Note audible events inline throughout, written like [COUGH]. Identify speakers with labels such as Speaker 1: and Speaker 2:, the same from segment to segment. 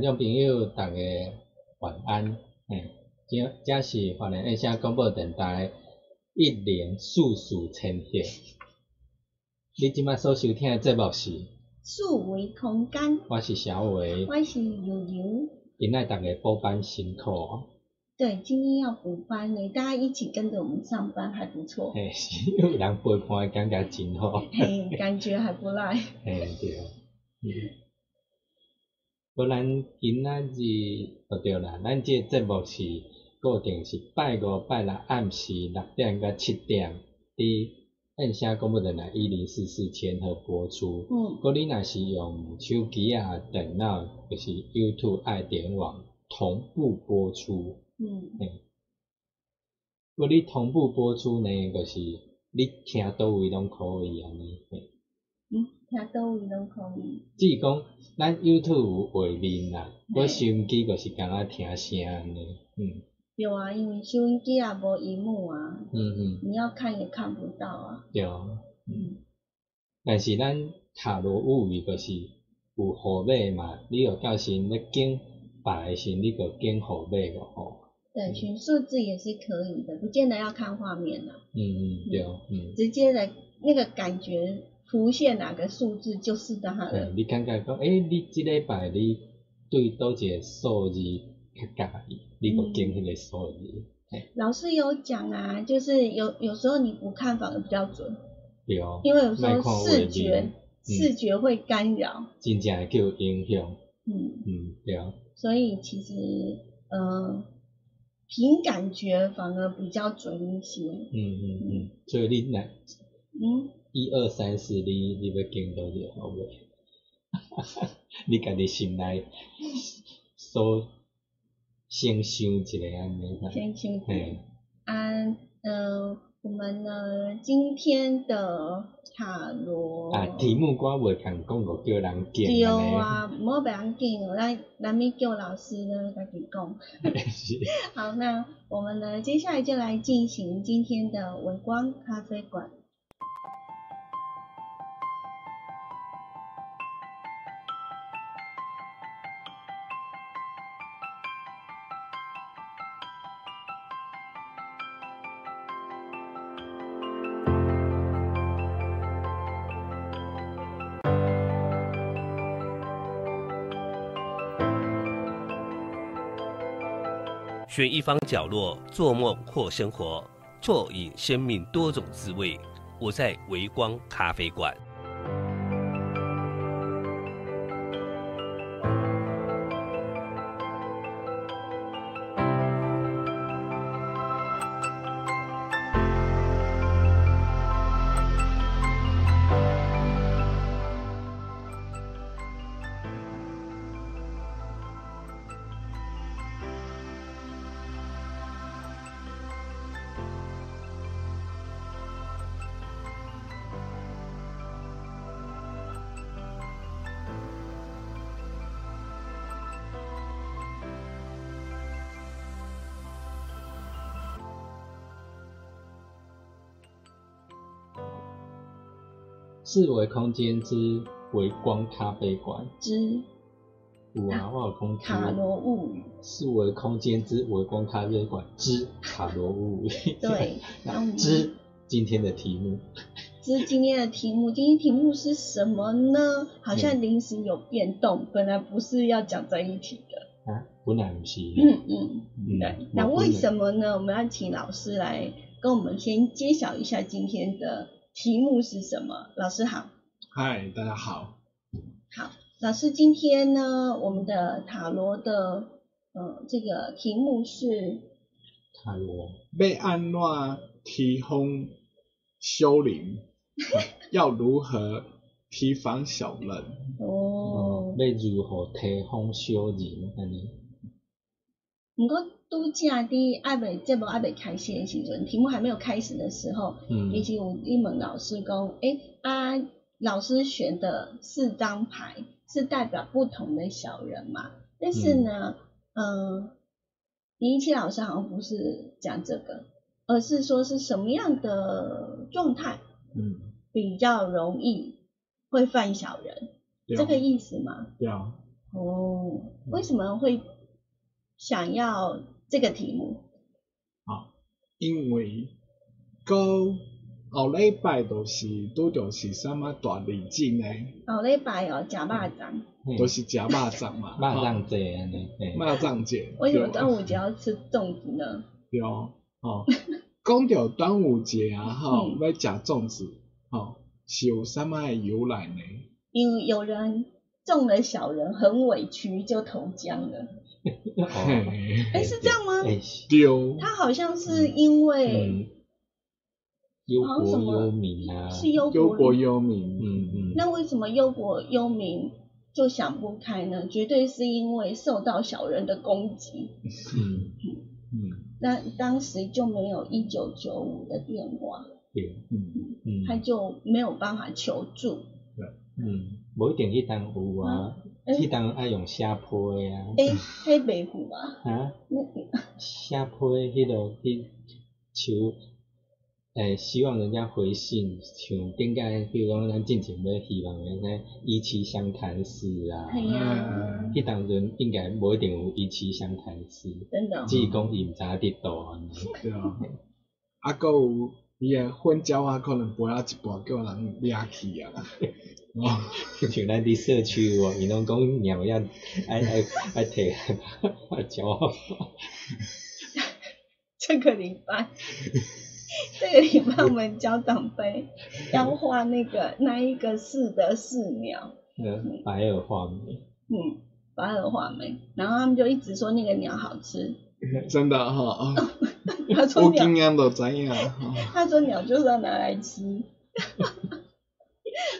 Speaker 1: 听众朋友，大家晚安。嘿，这这是华人印象广播电台一零四四千赫。你即摆所收听的节目是
Speaker 2: 四维空间，
Speaker 1: 我是小维，
Speaker 2: 我是悠悠。
Speaker 1: 今仔大家补班辛苦哦。
Speaker 2: 对，今天要补班呢，大家一起跟着我们上班还不错。
Speaker 1: 嘿，是有人陪伴，感觉真好。
Speaker 2: 嘿，感觉还不赖。
Speaker 1: 嘿，对。嗯。无咱今仔日就对啦，咱即个节目是固定是拜五、拜六暗时六点到七点，伫按声广播电台一零四四千赫播出。嗯。果你若是用手机啊、电脑，就是 YouTube 爱点网同步播出。嗯。嘿。果你同步播出呢，就是你听倒位拢可以安尼。
Speaker 2: 听倒位拢可以。
Speaker 1: 即是讲，咱 YouTube 有画面啦，我收音机就是敢若听声安尼，嗯。
Speaker 2: 对啊，因为收音机也无荧幕啊。嗯嗯。你要看也看不到啊。
Speaker 1: 对。嗯。但是咱塔罗物语就是有号码嘛，你有到时要拣摆时，你就拣号码个吼。
Speaker 2: 对，选数字也是可以的，不见得要看画面啦。
Speaker 1: 嗯嗯，对，嗯。
Speaker 2: 直接的那个感觉。浮现哪个数字就是它了。
Speaker 1: 你感觉讲，诶，你即礼拜你对倒一个数字较介意，你就拣迄个数字。
Speaker 2: 老师有讲啊，就是有有时候你不看反而比较准。
Speaker 1: 对哦。
Speaker 2: 因为有时候视觉视觉会干扰。
Speaker 1: 真正会叫影响。
Speaker 2: 嗯
Speaker 1: 嗯，对啊。
Speaker 2: 所以其实呃，凭感觉反而比较准一些。
Speaker 1: 嗯嗯嗯，所以你来。嗯。一二三四，你你要拣倒个好袂？[LAUGHS] 你家己心内所先想一个安尼。
Speaker 2: 先想一个。啊，嗯，我们呢今天的塔罗。
Speaker 1: 啊，题目我袂肯讲个，叫人拣
Speaker 2: 对啊，唔好别人拣哦，咱咱咪叫老师呢家己讲。[LAUGHS] 好，那我们呢接下来就来进行今天的微光咖啡馆。
Speaker 3: 选一方角落，做梦或生活，啜饮生命多种滋味。我在维光咖啡馆。
Speaker 1: 四维空间之微光咖啡馆
Speaker 2: 之
Speaker 1: 有啊，我有空间
Speaker 2: 塔罗物语。
Speaker 1: 四维空间之微光咖啡馆之塔罗物语。[LAUGHS]
Speaker 2: 对，[LAUGHS]
Speaker 1: 那之今天的题目，
Speaker 2: 这是今天的题目，今天题目是什么呢？好像临时有变动，本来不是要讲这一题的。
Speaker 1: 啊，本来不是，
Speaker 2: 嗯嗯，
Speaker 1: 嗯
Speaker 2: 对。那为什么呢？我们要请老师来跟我们先揭晓一下今天的题目是什么。老师好，
Speaker 4: 嗨，大家好。
Speaker 2: 好，老师今天呢，我们的塔罗的呃这个题目是
Speaker 1: 塔罗
Speaker 4: 被安怎提风修灵？[LAUGHS] 要如何提防小人？
Speaker 2: 哦
Speaker 1: 哦，，要如何提风修人安尼？
Speaker 2: 拄则伫爱未节目爱未开始的时阵，题目还没有开始的时候，
Speaker 1: 嗯。
Speaker 2: 以及有一门老师讲，诶啊，老师选的四张牌是代表不同的小人嘛？但是呢，嗯，林一奇老师好像不是讲这个，而是说是什么样的状态
Speaker 4: 嗯，
Speaker 2: 比较容易会犯小人，
Speaker 4: 对
Speaker 2: 这个意思吗？
Speaker 4: 对啊，
Speaker 2: 哦，为什么会想要这个题目？
Speaker 4: 啊因为高后礼拜就是拄着是啥物大地震诶，
Speaker 2: 后礼拜哦，假巴掌，
Speaker 1: 嘿
Speaker 4: 都是食肉粽嘛，[LAUGHS]
Speaker 1: 肉粽节安尼，嘿 [LAUGHS]
Speaker 4: 肉粽节。
Speaker 2: 为什么端午节要吃粽子呢？[LAUGHS]
Speaker 4: 对哦，哦，讲到端午节啊，吼，
Speaker 2: 嗯
Speaker 4: 要食粽子，吼，是有啥物诶由来呢？
Speaker 2: 因为有人中了小人，很委屈就投江了。[LAUGHS] 哎，是这样吗？
Speaker 1: 哎，
Speaker 4: 对，
Speaker 2: 他好像是因为
Speaker 1: 嗯，忧
Speaker 2: 好像什么
Speaker 1: 国忧民啊，
Speaker 2: 是忧
Speaker 4: 国，忧民，
Speaker 1: 嗯嗯，
Speaker 2: 那为什么忧国忧民就想不开呢？绝对是因为受到小人的攻击。
Speaker 1: 嗯
Speaker 4: 嗯
Speaker 2: 那当时就没有一九九五的电话，
Speaker 1: 对，
Speaker 4: 嗯，
Speaker 1: 嗯，
Speaker 2: 他就没有办法求助。
Speaker 1: 对嗯，无一定迄当有啊，
Speaker 2: 哎
Speaker 1: 迄当爱用写批啊，
Speaker 2: 哎，黑北虎啊，[LAUGHS]
Speaker 1: 啊，
Speaker 2: 那
Speaker 1: 写批迄落去求，诶，希望人家回信，像顶解，比如讲咱进前要希望人家以期相谈事啊，
Speaker 2: 哎呀，
Speaker 1: 迄当阵应该无一定有以期相谈事，
Speaker 2: 真的哦，
Speaker 1: 只是讲伊毋知影伫倒安尼，
Speaker 4: 对啊，啊，搁有伊诶粉鸟啊，可能飞啊一半叫人掠去啊，哦，[LAUGHS]
Speaker 1: 像咱伫社区有无，伊拢讲鸟要爱爱爱摕来教。
Speaker 2: 这个礼拜，[LAUGHS] 这个礼拜我们教长辈要画那个那一个四的四鸟，
Speaker 1: 呃，白耳画眉，
Speaker 2: 嗯，白耳画眉，然后他们就一直说那个鸟好吃，[LAUGHS]
Speaker 4: 真的哈，[LAUGHS]
Speaker 2: 他说鸟。
Speaker 4: 有经验就知影，吼 [LAUGHS]
Speaker 2: 他说鸟就是要拿来吃，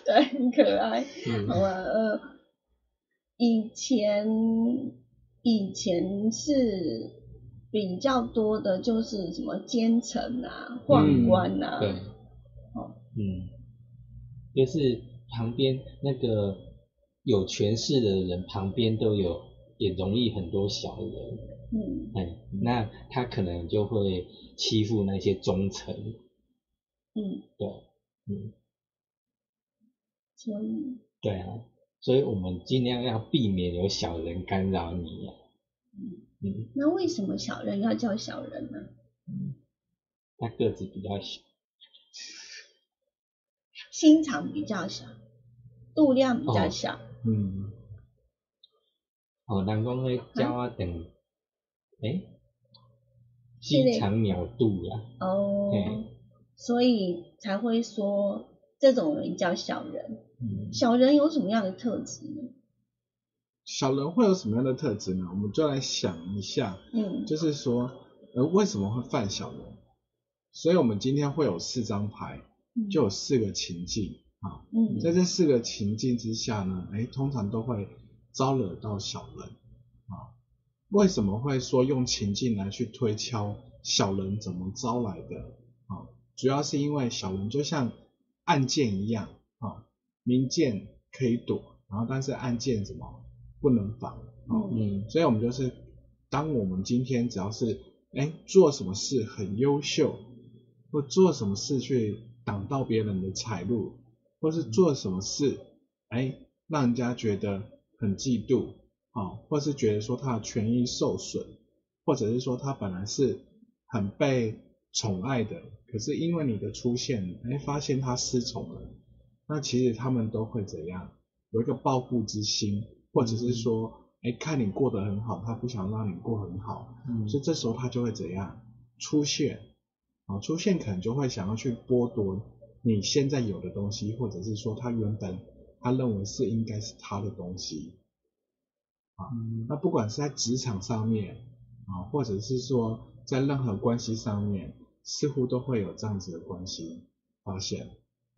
Speaker 2: 对，很可爱。
Speaker 1: 嗯。
Speaker 2: 好啊，呃，以前以前是比较多的，就是什么奸臣啊、宦官啊，
Speaker 1: 对，
Speaker 2: 哦。
Speaker 1: 嗯，就是旁边那个有权势的人旁边都有，也容易很多小人，
Speaker 2: 嗯。
Speaker 1: 哎，那他可能就会欺负那些忠臣，
Speaker 2: 嗯，
Speaker 1: 对，嗯，
Speaker 2: 所以
Speaker 1: 对啊，所以我们尽量要避免有小人干扰你啊，嗯，
Speaker 2: 那为什么小人要叫小人呢？
Speaker 1: 嗯他个子比较小，
Speaker 2: 心肠比较小，度量比较小，
Speaker 4: 嗯，
Speaker 1: 哦，人讲咧鸟啊等，诶，
Speaker 2: 是咧
Speaker 1: 心肠鸟肚啦，
Speaker 2: 哦，
Speaker 1: 嘿
Speaker 2: 所以才会说这种人叫小人。
Speaker 1: 嗯，
Speaker 2: 小人有什么样的特质呢？
Speaker 4: 小人会有什么样的特质呢？我们就来想一下，
Speaker 2: 嗯
Speaker 4: 就是说，呃，为什么会犯小人？所以我们今天会有四张牌，就有四个情境啊。
Speaker 2: 嗯
Speaker 4: 在这四个情境之下呢，哎，通常都会招惹到小人啊。为什么会说用情境来去推敲小人怎么招来的啊？主要是因为小人就像暗箭一样啊，明箭可以躲，然后但是暗箭什么不能防啊。
Speaker 2: 嗯
Speaker 1: 嗯
Speaker 4: 所以我们就是，当我们今天只要是哎做什么事很优秀，或做什么事去挡到别人的财路，或是做什么事，哎，让人家觉得很嫉妒，啊，或是觉得说他的权益受损，或者是说他本来是很被宠爱的，可是因为你的出现，哎，发现他失宠了，那其实他们都会怎样？有一个报复之心，或者是说，哎，看你过得很好，他不想让你过很好，
Speaker 1: 嗯
Speaker 4: 所以这时候他就会怎样出现？啊，出现可能就会想要去剥夺你现在有的东西，或者是说他原本他认为是应该是他的东西。
Speaker 1: 嗯
Speaker 4: 那不管是在职场上面啊，或者是说在任何关系上面，似乎都会有这样子的关系发现。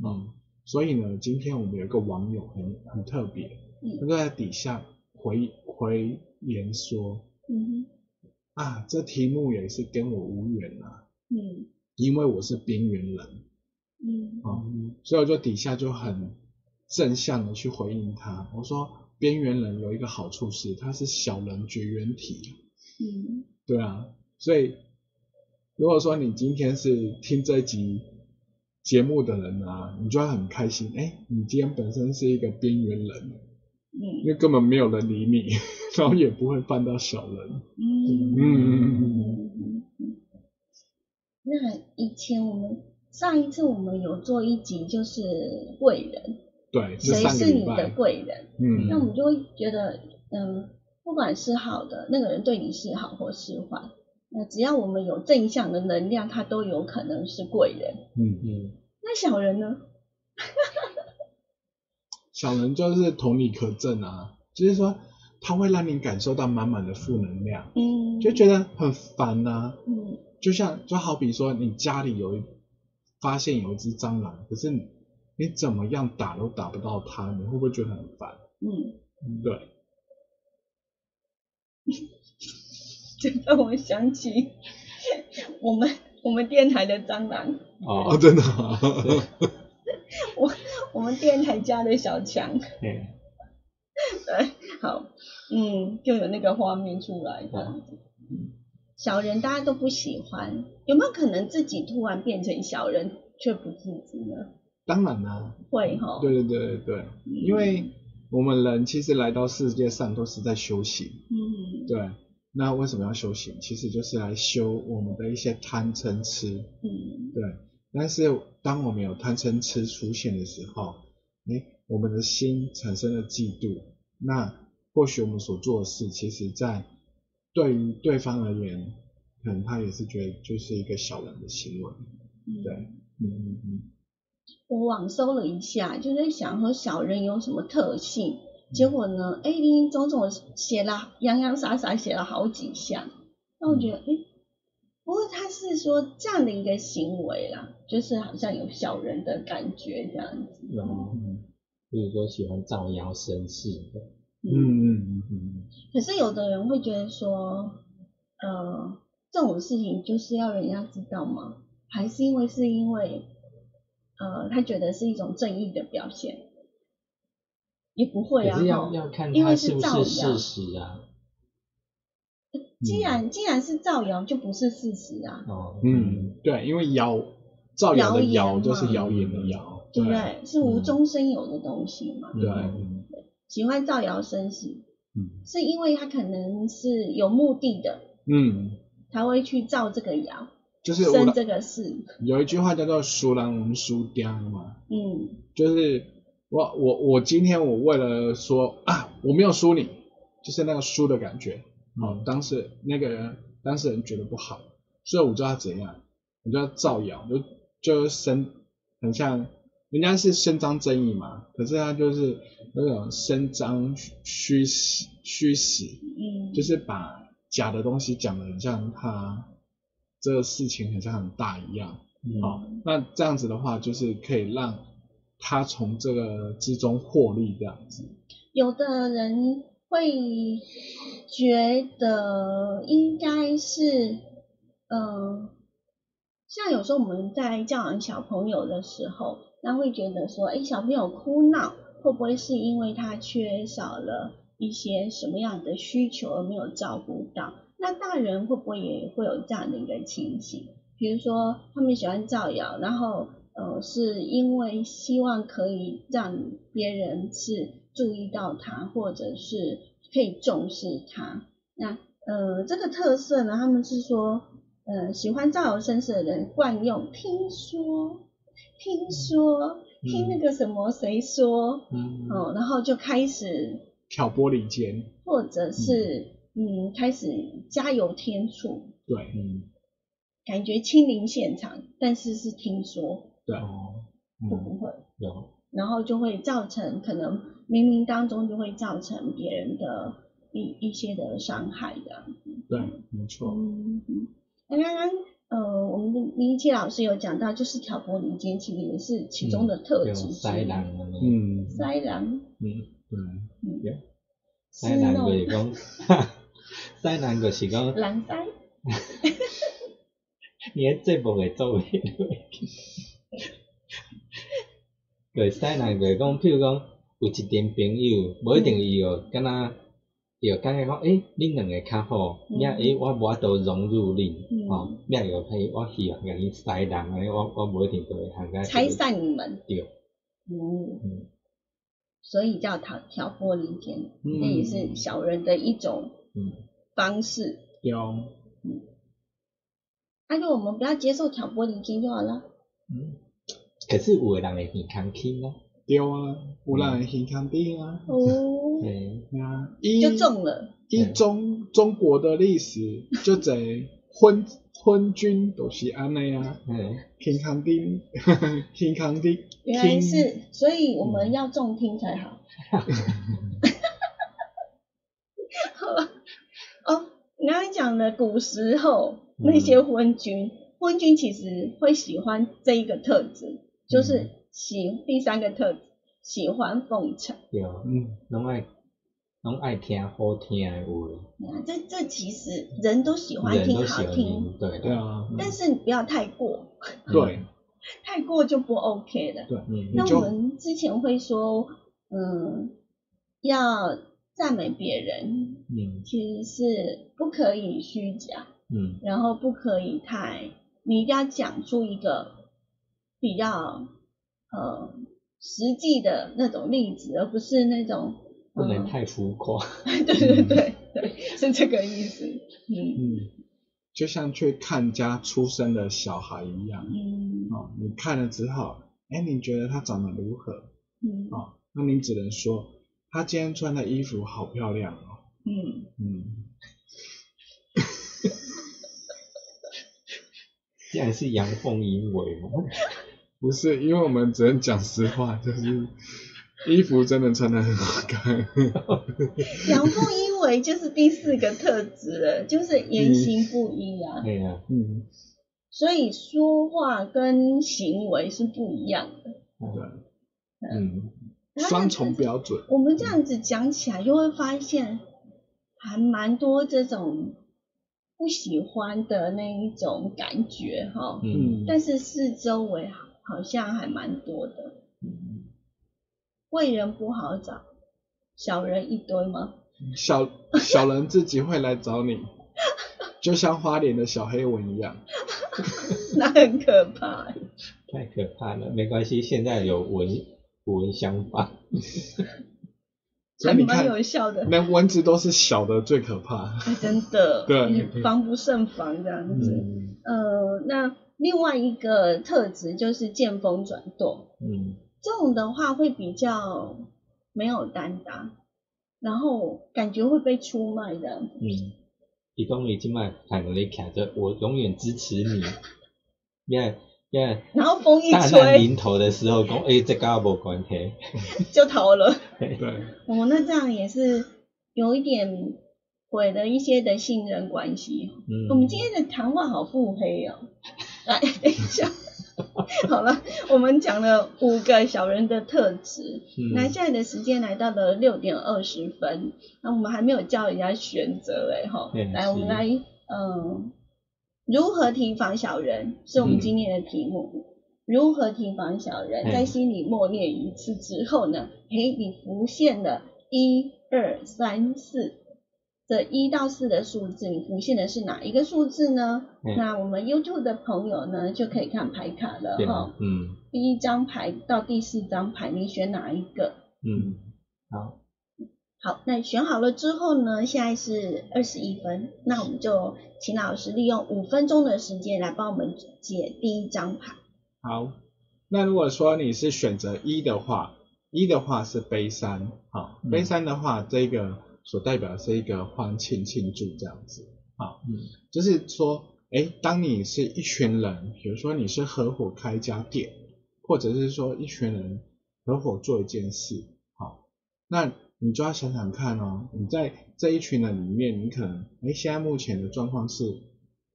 Speaker 4: 嗯，所以呢，今天我们有一个网友很很特别，
Speaker 2: 嗯
Speaker 4: 他就在底下回回言说
Speaker 2: 嗯
Speaker 4: 啊，这题目也是跟我无缘啊，
Speaker 2: 嗯
Speaker 4: 因为我是边缘人
Speaker 2: 嗯
Speaker 4: 啊，所以我就底下就很正向的去回应他，我说边缘人有一个好处是他是小人绝缘体，
Speaker 2: 嗯。
Speaker 4: 对啊，所以如果说你今天是听这一集节目的人啊，你就会很开心，哎，你今天本身是一个边缘人，因
Speaker 2: 嗯
Speaker 4: 为根本没有人理你，[LAUGHS] 然后也不会犯到小人。
Speaker 2: 嗯。
Speaker 4: 嗯。嗯。
Speaker 2: 嗯。嗯。那以前我们上一次我们有做一集就是贵人，
Speaker 4: 对，这
Speaker 2: 谁是你的贵人？
Speaker 4: 嗯，
Speaker 2: 那我们就会觉得，嗯，不管是好的，那个人对你是好或是坏，那只要我们有正向的能量，他都有可能是贵人。
Speaker 4: 嗯，
Speaker 1: 嗯
Speaker 2: 那小人呢？[LAUGHS]
Speaker 4: 小人就是同理可证啊，就是说他会让你感受到满满的负能量，
Speaker 2: 嗯，
Speaker 4: 就觉得很烦呐、
Speaker 2: 嗯
Speaker 4: 就像就好比说你家里有一发现有一只蟑螂，可是你你怎么样打都打不到他，你会不会觉得很烦？
Speaker 2: 嗯，
Speaker 4: 对，[LAUGHS]
Speaker 2: 这让我想起我们我们电台的蟑螂，
Speaker 4: 哦，
Speaker 1: 哦，
Speaker 4: 真的、啊，[LAUGHS]
Speaker 2: 我我们电台家的小强，
Speaker 1: 嘿 [LAUGHS]
Speaker 2: 对，好，嗯，就有那个画面出来这样子。小人大家都不喜欢，有没有可能自己突然变成小人却不自知呢？
Speaker 4: 当然啦、
Speaker 2: 会哈，
Speaker 4: 对对对对。对，因为我们人其实来到世界上都是在修行，
Speaker 2: 嗯。
Speaker 4: 对，那为什么要修行？其实就是来修我们的一些贪嗔痴，
Speaker 2: 嗯。
Speaker 4: 对。但是当我们有贪嗔痴出现的时候，哎，我们的心产生了嫉妒，那或许我们所做的事，其实在对于对方而言，可能他也是觉得就是一个小人的行为，
Speaker 2: 嗯。
Speaker 4: 对，嗯嗯嗯，
Speaker 2: 我网搜了一下，就在想说小人有什么特性，结果呢，哎，林林总总写了洋洋洒洒写了好几项，那我觉得，哎，不过他是说这样的一个行为啦，就是好像有小人的感觉这样子。
Speaker 1: 嗯，比如说喜欢造谣生事的，
Speaker 4: 嗯嗯嗯嗯，
Speaker 2: 可是有的人会觉得说，呃，这种事情就是要人家知道吗？还是因为是因为，呃，他觉得是一种正义的表现？也不会啊，
Speaker 1: 要要看
Speaker 2: 因为
Speaker 1: 它是不
Speaker 2: 是造
Speaker 1: 是
Speaker 2: 谣
Speaker 1: 事实啊。
Speaker 2: 既然既然是造谣，就不是事实啊，
Speaker 1: 哦，
Speaker 4: 嗯，对，因为谣造谣的
Speaker 2: 谣
Speaker 4: 就是
Speaker 2: 嘛
Speaker 4: 谣言的谣，
Speaker 2: 对不对？是无中生有的东西嘛。
Speaker 4: 对
Speaker 1: 嗯
Speaker 2: 喜欢造谣生事，
Speaker 4: 嗯
Speaker 2: 是因为他可能是有目的的，
Speaker 4: 嗯，
Speaker 2: 才会去造这个谣，
Speaker 4: 就是我
Speaker 2: 生这个事。
Speaker 4: 有一句话叫做“输人无输刁”嘛，
Speaker 2: 嗯。
Speaker 4: 就是我我我今天我为了说啊我没有输你，就是那个输的感觉，哦，当时那个人当事人觉得不好，所以我就要怎样，我就要造谣，就就伸很像人家是伸张正义嘛，可是他就是那种伸张虚实虚实，
Speaker 2: 嗯，
Speaker 4: 就是把假的东西讲的很像他这个事情好像很大一样。好、那这样子的话，就是可以让他从这个之中获利，这样子。
Speaker 2: 有的人会觉得应该是，呃、像有时候我们在教养小朋友的时候，那会觉得说，哎，小朋友哭闹会不会是因为他缺少了一些什么样的需求而没有照顾到？那大人会不会也会有这样的一个情形？比如说他们喜欢造谣，然后呃，是因为希望可以让别人是注意到他，或者是可以重视他。那呃，这个特色呢，他们是说，呃，喜欢造谣生事的人惯用听说、听说、听那个什么谁说，
Speaker 4: 嗯，
Speaker 2: 哦，然后就开始，
Speaker 4: 挑拨离间，
Speaker 2: 或者是嗯，开始加油添醋，
Speaker 4: 对。
Speaker 1: 嗯，
Speaker 2: 感觉亲临现场，但是是听说，
Speaker 4: 对，
Speaker 1: 哦，嗯，
Speaker 2: 会不会？
Speaker 1: 有，
Speaker 2: 然后就会造成可能冥冥当中就会造成别人的一一些的伤害这样子。
Speaker 4: 对，没错，
Speaker 2: 嗯，嗯那刚刚呃，我们的林一奇老师有讲到，就是挑拨离间，其实也是其中的特
Speaker 1: 有
Speaker 2: 质之一。
Speaker 1: 塞人啊，
Speaker 4: 嗯，
Speaker 2: 塞狼，
Speaker 1: 嗯，
Speaker 4: 对，
Speaker 2: 嗯，
Speaker 1: 塞人就是讲，[LAUGHS] 塞人就是讲，
Speaker 2: 人塞，[LAUGHS]
Speaker 1: 你的节目会做咩？对，西人就是讲，譬如讲，有一阵朋友，无一定伊哦敢若，伊就感觉讲，诶，恁两个较好，
Speaker 2: 嗯。
Speaker 1: 命诶，我无法度融入恁，
Speaker 2: 嗯。
Speaker 1: 吼，命又嘿，我希望甲恁西人，安尼我我无一定就会行个
Speaker 2: 拆散你们。
Speaker 1: 对，
Speaker 2: 嗯，
Speaker 1: 嗯。
Speaker 2: 所以叫挑挑拨离间，
Speaker 4: 嗯。
Speaker 2: 这也是小人的一种
Speaker 1: 嗯，
Speaker 2: 方式。
Speaker 4: 有，
Speaker 2: 那就我们不要接受挑拨离间就好了。
Speaker 1: 嗯，可是有诶人会耳康轻啊，
Speaker 4: 对啊，有人会耳康病啊，
Speaker 2: 哦，[LAUGHS]
Speaker 1: 嘿，
Speaker 4: 对啊，以
Speaker 2: 就中了。
Speaker 4: 以中中国的历史，[LAUGHS] 就这昏昏君都是安尼啊，
Speaker 1: 嘿，
Speaker 4: 耳康低，耳康低，
Speaker 2: 原来
Speaker 4: 听
Speaker 2: 是，所以我们要重听才好。好 [LAUGHS] 吧，哦，你刚才讲的古时候那些昏君，昏君其实会喜欢这一个特质，就是喜第三个特质，喜欢奉承。
Speaker 1: 对，
Speaker 4: 嗯，
Speaker 1: 拢爱拢爱听好听的话，
Speaker 2: 啊，这这其实人都喜欢听好听，
Speaker 1: 对
Speaker 4: 对，啊，
Speaker 2: 但是你不要太过，
Speaker 4: 对。[LAUGHS]
Speaker 2: 太过就不 OK 了。
Speaker 4: 对，
Speaker 1: 嗯，
Speaker 2: 那我们之前会说，嗯，要赞美别人，
Speaker 1: 嗯
Speaker 2: 其实是不可以虚假，
Speaker 1: 嗯
Speaker 2: 然后不可以太，你一定要讲出一个比较呃实际的那种例子，而不是那种嗯
Speaker 1: 不能太浮夸，[LAUGHS]
Speaker 2: 对对对 [LAUGHS] 对，是这个意思。嗯
Speaker 4: 嗯，就像去看家出生的小孩一样，
Speaker 2: 嗯
Speaker 4: 哦，你看了之后，哎，你觉得他长得如何？
Speaker 2: 嗯
Speaker 4: 哦，那你只能说他今天穿的衣服好漂亮哦，
Speaker 2: 嗯，
Speaker 4: 嗯，[LAUGHS]
Speaker 1: 竟然是阳奉阴违嘛，[LAUGHS]
Speaker 4: 不是，因为我们只能讲实话，就是衣服真的穿的很好看，[LAUGHS]
Speaker 2: 阳奉阴违就是第四个特质了，就是言行不一啊。
Speaker 1: 对啊，
Speaker 4: 嗯，
Speaker 2: 所以说话跟行为是不一样的。
Speaker 4: 对，
Speaker 1: 嗯
Speaker 4: 双重标准，
Speaker 2: 我们这样子讲起来，就会发现还蛮多这种不喜欢的那一种感觉哈。
Speaker 1: 嗯
Speaker 4: 嗯，
Speaker 2: 但是四周围好像还蛮多的，嗯贵人不好找，小人一堆吗？
Speaker 4: 小小人自己会来找你，[LAUGHS] 就像花脸的小黑蚊一样，[LAUGHS]
Speaker 2: 那很可怕。
Speaker 1: 太可怕了，没关系，现在有蚊蚊相反，
Speaker 2: 还蛮
Speaker 4: 所以你看，
Speaker 2: 有效的，
Speaker 4: 那蚊子都是小的最可怕，
Speaker 2: 哎真的，[LAUGHS]
Speaker 4: 对。
Speaker 2: 防不胜防这样子。
Speaker 1: 嗯。
Speaker 2: 呃，那另外一个特质就是见风转舵，
Speaker 1: 嗯。
Speaker 2: 这种的话会比较没有担当，然后感觉会被出卖的。
Speaker 1: 嗯，伊讲伊即摆喊你徛着，我永远支持你，你看。
Speaker 2: 然后风一
Speaker 1: 大难
Speaker 2: 吹
Speaker 1: 临头的时候，讲诶，[LAUGHS] 这跟我无关系。[LAUGHS]
Speaker 2: 就逃了。
Speaker 4: 对，
Speaker 2: 哦，那这样也是有一点毁了一些的信任关系。
Speaker 1: 嗯，
Speaker 2: 我们今天的谈话好腹黑哦。来，等一下，[LAUGHS] 好了，我们讲了五个小人的特质。
Speaker 1: 嗯
Speaker 2: 那现在的时间来到了六点二十分，那我们还没有叫人家选择哎哈。
Speaker 1: 嗯
Speaker 2: 来，我们来嗯，如何提防小人是我们
Speaker 1: 嗯
Speaker 2: 今天的题目。如何提防小人？
Speaker 1: 嗯
Speaker 2: 在心里默念一次之后呢，诶，你浮现了一二三四这一到四的数字，你浮现的是哪一个数字呢？
Speaker 1: 嗯
Speaker 2: 那我们 YouTube 的朋友呢，就可以看牌卡了
Speaker 1: 对
Speaker 2: 哈。
Speaker 4: 嗯
Speaker 2: 第一张牌到第四张牌，你选哪一个？
Speaker 4: 嗯，
Speaker 1: 好，
Speaker 2: 好，那选好了之后呢，现在是二十一分，那我们就请老师利用五分钟的时间来帮我们解第一张牌。
Speaker 4: 好。那如果说你是选择一的话，一的话是杯三，好，
Speaker 1: 嗯
Speaker 4: 杯三的话，这个所代表的是一个欢庆庆祝这样子，好，
Speaker 1: 嗯
Speaker 4: 就是说，哎，当你是一群人，比如说你是合伙开一家店，或者是说一群人合伙做一件事，好，那你就要想想看哦，你在这一群人里面，你可能，哎，现在目前的状况是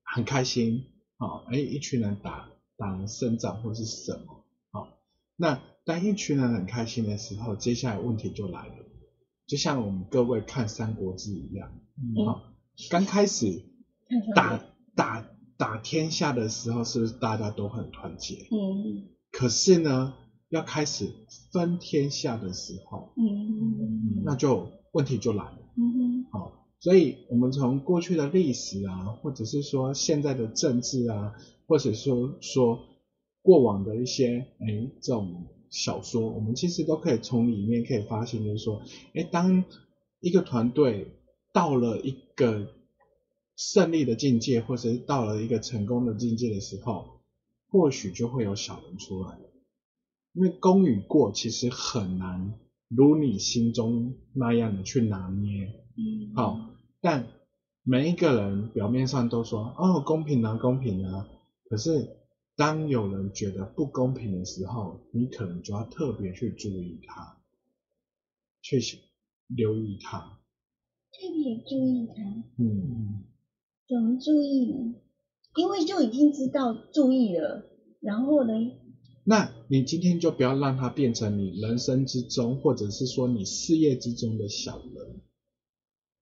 Speaker 4: 很开心，好，哎，一群人打打胜仗或是什么，好，那当一群人很开心的时候，接下来问题就来了，就像我们各位看《三国志》一样，
Speaker 1: 嗯
Speaker 4: 好，刚开始打打打天下的时候，是不是大家都很团结？
Speaker 2: 嗯
Speaker 4: 可是呢，要开始分天下的时候，
Speaker 2: 嗯
Speaker 4: 那就问题就来了。
Speaker 2: 嗯哼
Speaker 4: 好，所以我们从过去的历史啊，或者是说现在的政治啊，或者说说过往的一些哎这种小说，我们其实都可以从里面可以发现，就是说，哎，当一个团队到了一个胜利的境界，或者是到了一个成功的境界的时候，或许就会有小人出来了。因为功与过其实很难如你心中那样的去拿捏。
Speaker 2: 嗯，
Speaker 4: 好，但每一个人表面上都说哦公平啊公平啊，可是当有人觉得不公平的时候，你可能就要特别去注意他，去留意他。
Speaker 2: 特别注意他，
Speaker 4: 嗯，
Speaker 2: 怎么注意呢？因为就已经知道注意了，然后呢？
Speaker 4: 那你今天就不要让它变成你人生之中，或者是说你事业之中的小人。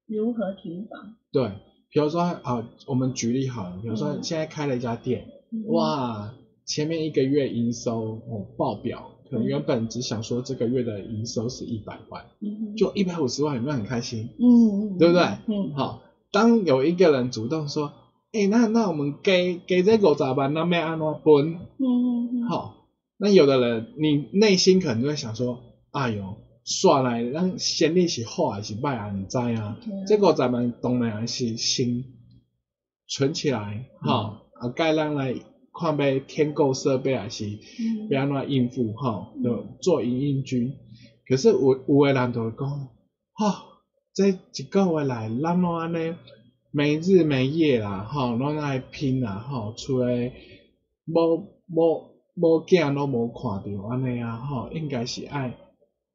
Speaker 2: 如何提防？
Speaker 4: 对，比如说啊，我们举例好了，比如说
Speaker 2: 嗯
Speaker 4: 现在开了一家店，
Speaker 2: 嗯，
Speaker 4: 哇，前面一个月营收哦爆表，可能
Speaker 2: 嗯
Speaker 4: 原本只想说这个月的营收是一百万，
Speaker 2: 嗯
Speaker 4: 就一百五十万，有没有很开心？
Speaker 2: 嗯，嗯
Speaker 4: 对不对
Speaker 2: 嗯，
Speaker 4: 好，当有一个人主动说，哎、那那我们给给这五十万，那要安怎分？
Speaker 2: 嗯嗯嗯，
Speaker 4: 好，那有的人你内心可能就会想说，哎呦，算了，咱先例是好还是歹啊？你知啊
Speaker 2: 对啊？
Speaker 4: 这五十万当然是先存起来，哈、啊，该咱来看要添购设备还是
Speaker 2: 嗯
Speaker 4: 要安怎应付，哈，
Speaker 2: 嗯
Speaker 4: 就做营运军。可是有有的人就会讲，哈、这一个月来，咱拢安尼没日没夜啦，吼，拢爱拼啦，吼，厝诶无无无囝拢无看着安尼啊，吼，应该是爱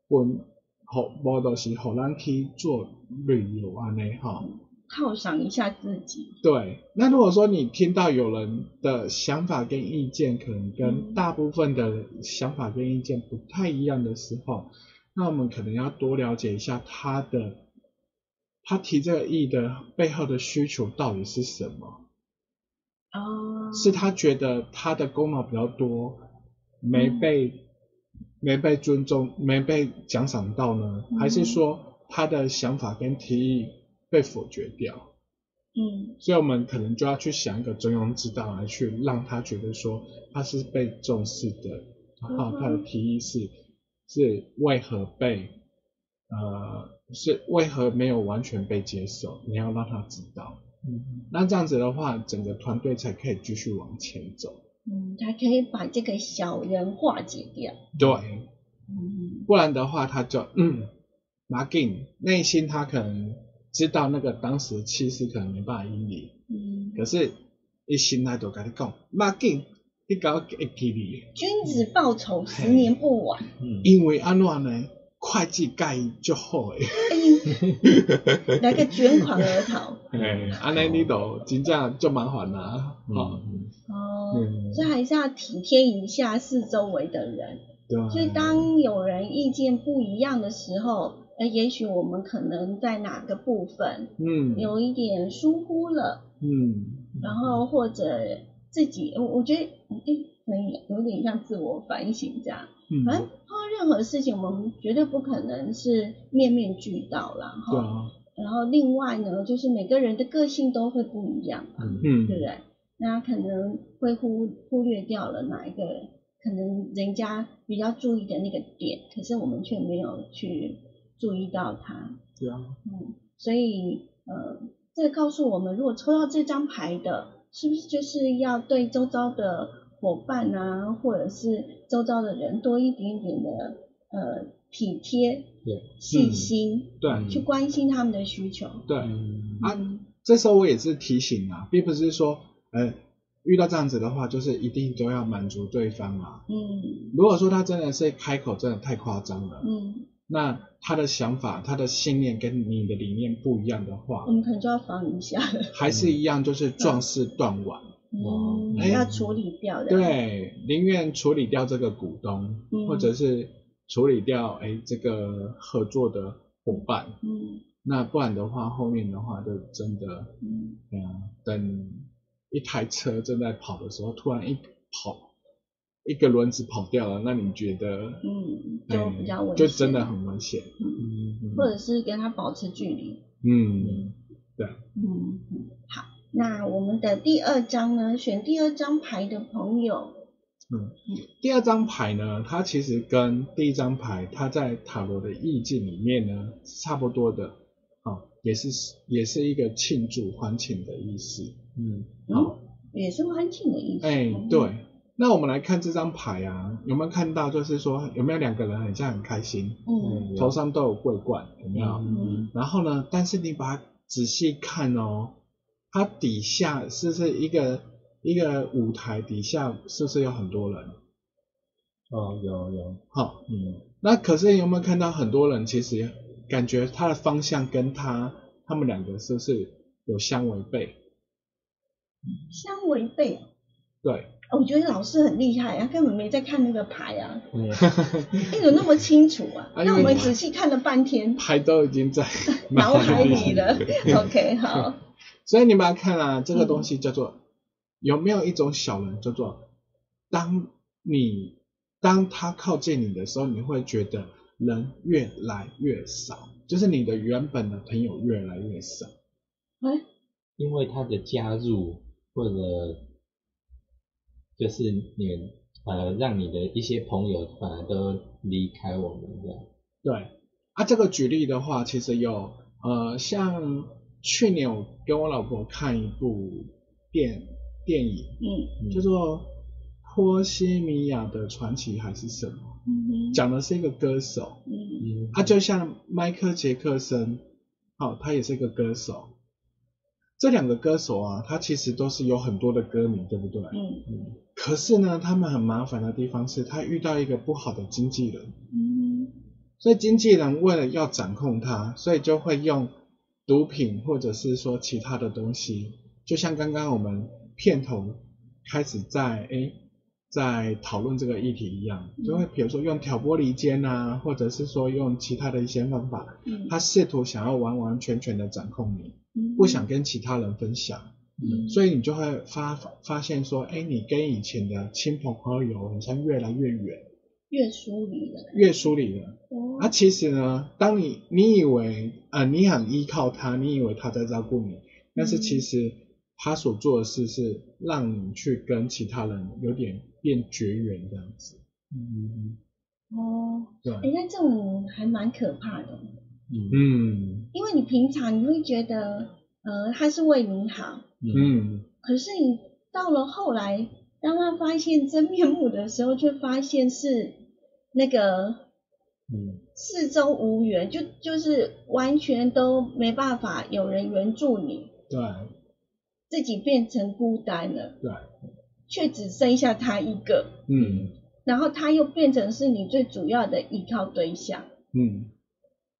Speaker 4: 分，互无就是互咱去做旅游安尼，吼。
Speaker 2: 犒赏一下自己。
Speaker 4: 对，那如果说你听到有人的想法跟意见可能跟
Speaker 2: 嗯
Speaker 4: 大部分的想法跟意见不太一样的时候，那我们可能要多了解一下他的，他提这个意的背后的需求到底是什么？
Speaker 2: 哦，
Speaker 4: 是他觉得他的功劳比较多，没
Speaker 2: 嗯。
Speaker 4: 被、没被尊重，没被奖赏到呢，还是
Speaker 2: 嗯
Speaker 4: 说他的想法跟提议被否决掉？
Speaker 2: 嗯。
Speaker 4: 所以我们可能就要去想一个中庸之道来去让他觉得说他是被重视的，然后他的提议是是为何被呃是为何没有完全被接受，你要让他知道。
Speaker 1: 嗯
Speaker 4: 那这样子的话，整个团队才可以继续往前走。
Speaker 2: 嗯，他可以把这个小人化解掉。
Speaker 4: 对，
Speaker 2: 嗯
Speaker 4: 不然的话他就嗯，马紧内心他可能知道那个当时的气势可能没办法赢你，
Speaker 2: 嗯，
Speaker 4: 可是一心态就跟你讲，马进，你搞会记你，
Speaker 2: 君子报仇，十年不晚。
Speaker 1: 嗯
Speaker 4: 因为安怎呢？会计介意就好诶，
Speaker 2: 哎，来个卷款而逃。[LAUGHS]
Speaker 4: 哎，安尼你都真正就麻烦啦，
Speaker 2: 哦，
Speaker 4: 嗯，
Speaker 2: 所以还是要体贴一下四周围的人。
Speaker 4: 对。啊，
Speaker 2: 所以当有人意见不一样的时候，呃，也许我们可能在哪个部分
Speaker 4: 嗯。
Speaker 2: 有一点疏忽了，
Speaker 4: 嗯。
Speaker 2: 然后或者自己，我我觉得，哎，可以有点像自我反省这样。
Speaker 4: 嗯，
Speaker 2: 反正碰到任何事情，我们绝对不可能是面面俱到啦，哈。
Speaker 4: 对啊，
Speaker 2: 然后另外呢，就是每个人的个性都会不一样嘛，
Speaker 1: 嗯
Speaker 4: 嗯
Speaker 2: 对不对？那可能会忽忽略掉了哪一个可能人家比较注意的那个点，可是我们却没有去注意到它。
Speaker 4: 对啊，
Speaker 2: 嗯，所以呃，这个告诉我们，如果抽到这张牌的，是不是就是要对周遭的伙伴啊，或者是周遭的人多一点点的呃体贴、
Speaker 1: 对，
Speaker 2: 细心，
Speaker 4: 对
Speaker 2: 去关心他们的需求。
Speaker 4: 对
Speaker 1: 嗯
Speaker 4: 啊
Speaker 2: 嗯
Speaker 4: 这时候我也是提醒啊，并不是说，呃，遇到这样子的话，就是一定都要满足对方啊。
Speaker 2: 嗯
Speaker 4: 如果说他真的是开口真的太夸张了，
Speaker 2: 嗯，
Speaker 4: 那他的想法、他的信念跟你的理念不一样的话
Speaker 2: 我，们可能就要防一下。
Speaker 4: 还是一样就是壮士断腕。
Speaker 2: 嗯，
Speaker 4: 哎
Speaker 2: 要处理掉的。，
Speaker 4: 对，宁愿处理掉这个股东，
Speaker 2: 嗯。
Speaker 4: 或者是处理掉哎这个合作的伙伴，
Speaker 2: 嗯。
Speaker 4: 那不然的话，后面的话就真的，
Speaker 2: 嗯。
Speaker 4: 等一台车正在跑的时候，突然一跑，一个轮子跑掉了，那你觉得，
Speaker 2: 嗯，
Speaker 4: 哎
Speaker 2: 就比较危险，
Speaker 4: 就真的很危险。
Speaker 2: 嗯，
Speaker 4: 嗯。
Speaker 2: 或者是跟他保持距离。
Speaker 4: 嗯，对，
Speaker 2: 嗯，嗯好，那我们的第二张呢？选第二张牌的朋友，嗯
Speaker 4: 第二张牌呢，它其实跟第一张牌，它在塔罗的意境里面呢是差不多的，啊、也是也是一个庆祝欢庆的意思。
Speaker 1: 嗯
Speaker 4: 好、
Speaker 2: 也是欢庆的意思。
Speaker 4: 哎、
Speaker 2: 嗯，
Speaker 4: 对。那我们来看这张牌啊，有没有看到？就是说有没有两个人很像很开心，
Speaker 2: 嗯
Speaker 4: 头上都有桂冠，有没有？
Speaker 2: 嗯
Speaker 4: 然后呢，但是你把它仔细看哦，它底下是不是一个一个舞台底下是不是有很多人？
Speaker 1: 哦有有
Speaker 4: 好、
Speaker 1: 嗯
Speaker 4: 那可是有没有看到很多人其实感觉他的方向跟他他们两个是不是有相违背？
Speaker 2: 相违背。
Speaker 4: 对，
Speaker 2: 哦我觉得老师很厉害啊，根本没在看那个牌啊，
Speaker 1: 嗯
Speaker 2: 你怎么那么清楚啊？那我们仔细看了半天，
Speaker 4: 牌都已经在 [LAUGHS]
Speaker 2: 脑海里了。
Speaker 4: 嗯
Speaker 2: OK，好，
Speaker 4: 所以你把它看啊，这个东西叫做、有没有一种小人叫做，当你当他靠近你的时候，你会觉得人越来越少，就是你的原本的朋友越来越少。
Speaker 2: 哎，
Speaker 1: 因为他的加入或者就是你呃让你的一些朋友反而都离开我们这样。
Speaker 4: 对啊，这个举例的话，其实有呃，像去年我跟我老婆看一部电电影，
Speaker 2: 嗯。
Speaker 4: 叫做《波西米亚的传奇》还是什么，讲的是一个歌手，
Speaker 2: 嗯。
Speaker 1: 嗯
Speaker 4: 他就像迈克杰克森，好、他也是一个歌手。这两个歌手啊，他其实都是有很多的歌迷，对不对？
Speaker 2: 嗯。
Speaker 4: 可是呢，他们很麻烦的地方是，他遇到一个不好的经纪人，
Speaker 2: 嗯
Speaker 4: 所以经纪人为了要掌控他，所以就会用毒品或者是说其他的东西，就像刚刚我们片头开始在诶在讨论这个议题一样，就会比如说用挑拨离间啊，或者是说用其他的一些方法，
Speaker 2: 嗯，
Speaker 4: 他试图想要完完全全的掌控你，
Speaker 2: 嗯。
Speaker 4: 不想跟其他人分享，
Speaker 2: 嗯。
Speaker 4: 所以你就会发发现说，哎，你跟以前的亲朋好友好像越来越远，
Speaker 2: 越疏离了。
Speaker 4: 越疏离了。
Speaker 2: 哦。
Speaker 4: 啊，其实呢，当你你以为呃你很依靠他，你以为他在照顾你，但是其实他所做的事是让你去跟其他人有点变绝缘这样子。
Speaker 1: 嗯。
Speaker 2: 哦，
Speaker 4: 对，
Speaker 2: 哎，那这种还蛮可怕的，
Speaker 1: 嗯。
Speaker 4: 嗯。
Speaker 2: 因为你平常你会觉得，呃，他是为你好，
Speaker 1: 嗯
Speaker 4: 嗯，
Speaker 2: 可是你到了后来，当他发现真面目的时候，却发现是那个
Speaker 1: 嗯。
Speaker 2: 四周无援，就就是完全都没办法有人援助你，
Speaker 4: 对。
Speaker 2: 自己变成孤单了，
Speaker 4: 对，
Speaker 2: 却只剩下他一个，
Speaker 4: 嗯。
Speaker 2: 然后他又变成是你最主要的依靠对象，
Speaker 4: 嗯，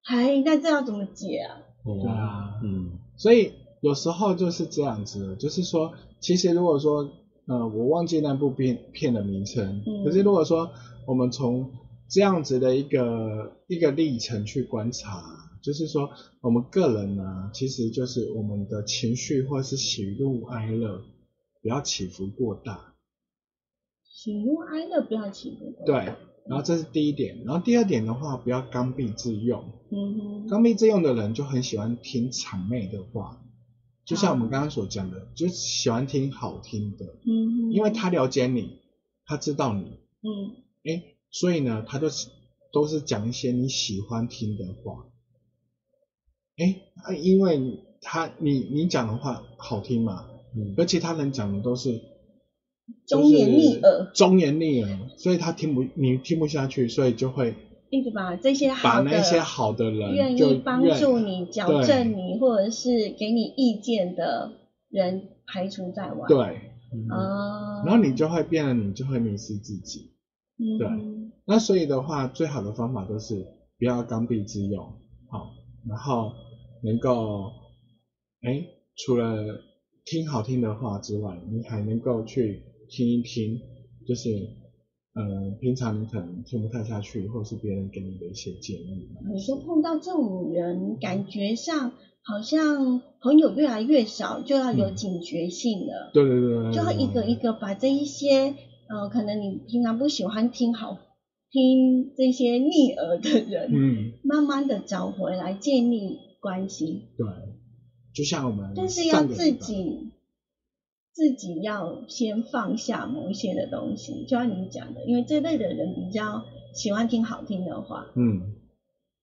Speaker 2: 哎，那这要怎么解啊？
Speaker 1: 对
Speaker 4: 对啊。
Speaker 1: 嗯。
Speaker 4: 所以有时候就是这样子，就是说，其实如果说，呃，我忘记那部片片的名称，
Speaker 2: 嗯。
Speaker 4: 可是如果说我们从这样子的一个一个历程去观察，就是说我们个人呢，其实就是我们的情绪或是喜怒哀乐不要起伏过大，
Speaker 2: 喜怒哀乐不要起伏过
Speaker 4: 对，然后这是第一点，然后第二点的话，不要刚愎自用。
Speaker 2: 嗯哼，
Speaker 4: 刚愎自用的人就很喜欢听谄媚的话，就像我们刚刚所讲的，就是喜欢听好听的，
Speaker 2: 嗯哼，
Speaker 4: 因为他了解你，他知道你，
Speaker 2: 嗯。
Speaker 4: 哎，所以呢，他就是都是讲一些你喜欢听的话。哎，啊，因为他你你讲的话好听嘛，
Speaker 1: 嗯。
Speaker 4: 而其他人讲的都是
Speaker 2: 忠言逆耳，
Speaker 4: 忠言逆耳，所以他听不你听不下去，所以就会
Speaker 2: 一直把这些
Speaker 4: 把
Speaker 2: 好的
Speaker 4: 那些好的人
Speaker 2: 愿意帮助你、矫正你，或者是给你意见的人排除在外。
Speaker 4: 对，
Speaker 1: 嗯。
Speaker 2: 啊，
Speaker 4: 然后你就会变得你就会迷失自己。
Speaker 2: 嗯。
Speaker 4: 对。那所以的话，最好的方法都是不要刚愎自用，好，然后能够，哎，除了听好听的话之外，你还能够去听一听，就是，呃，平常你可能听不太下去，或是别人给你的一些建议。
Speaker 2: 你说碰到这种人，感觉上好像朋友越来越少，就要有
Speaker 4: 嗯
Speaker 2: 警觉性了，
Speaker 4: 对对对对，
Speaker 2: 就要一个一个把这一些呃，可能你平常不喜欢听好听这些逆耳的人，
Speaker 4: 嗯，
Speaker 2: 慢慢的找回来，建立关系。
Speaker 4: 对，就像我们
Speaker 2: 但是要自己自己要先放下某一些的东西，就像你讲的，因为这类的人比较喜欢听好听的话。
Speaker 4: 嗯，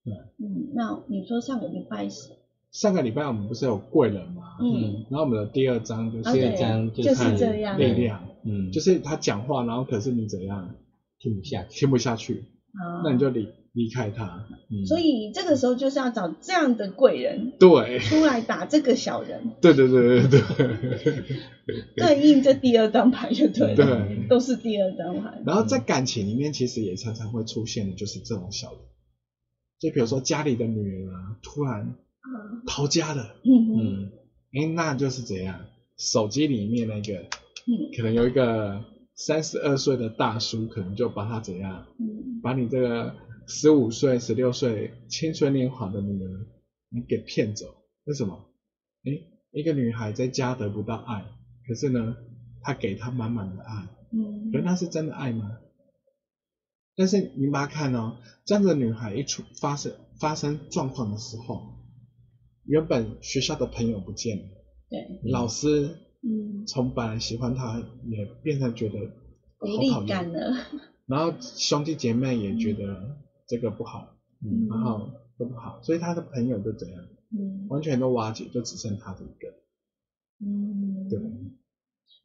Speaker 2: 嗯，那你说上个礼拜是？
Speaker 4: 上个礼拜我们不是有贵人吗？
Speaker 2: 嗯。
Speaker 4: 然后我们的第二章就是
Speaker 2: 啊对
Speaker 1: 第二章
Speaker 2: 就是这样。
Speaker 4: 力量，
Speaker 1: 嗯，
Speaker 4: 就是他讲话，然后可是你怎样
Speaker 1: 听不下去，
Speaker 4: 听不下去，
Speaker 2: 啊，
Speaker 4: 那你就离离开他。
Speaker 1: 嗯。
Speaker 2: 所以这个时候就是要找这样的贵人
Speaker 4: 对，
Speaker 2: 出来打这个小人，
Speaker 4: 对对对对对。
Speaker 2: 对 [LAUGHS] 应这第二张牌就对了，
Speaker 4: 对。
Speaker 2: 都是第二张牌。
Speaker 4: 然后在感情里面，其实也常常会出现的就是这种小人，就比如说家里的女人啊，突然
Speaker 2: 啊。
Speaker 4: 逃家了，
Speaker 2: 嗯哼。
Speaker 1: 嗯。
Speaker 4: 哎，那就是怎样？手机里面那个
Speaker 2: 嗯。
Speaker 4: 可能有一个三十二岁的大叔，可能就把他怎样，
Speaker 2: 嗯。
Speaker 4: 把你这个十五岁、十六岁青春年华的女儿，你给骗走。为什么？诶，一个女孩在家得不到爱，可是呢，他给她满满的爱，
Speaker 2: 嗯
Speaker 4: 可是那是真的爱吗？但是你把她看哦，这样的女孩一出发生发生状况的时候，原本学校的朋友不见了，
Speaker 2: 对，
Speaker 4: 老师
Speaker 2: 嗯，
Speaker 4: 从本来喜欢她，也变成觉得好讨厌，
Speaker 2: 感了，
Speaker 4: 然后兄弟姐妹也觉得这个不好，
Speaker 1: 嗯。
Speaker 4: 然后都不好，所以他的朋友就怎样，
Speaker 2: 嗯。
Speaker 4: 完全都瓦解，就只剩他的一个。
Speaker 2: 嗯，
Speaker 4: 对，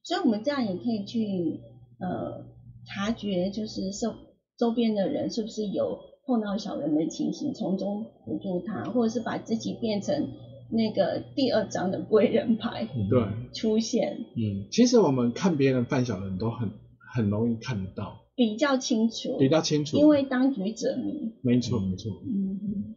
Speaker 2: 所以我们这样也可以去呃察觉，就是周周边的人是不是有碰到小人的情形，从中辅助他，或者是把自己变成那个第二张的贵人牌
Speaker 1: 嗯。
Speaker 4: 对，
Speaker 2: 出现，
Speaker 1: 嗯
Speaker 4: 其实我们看别人犯小人都很很容易看得到，
Speaker 2: 比较清楚，
Speaker 4: 比较清楚。
Speaker 2: 因为当局者迷。
Speaker 4: 没错没错，
Speaker 2: 嗯，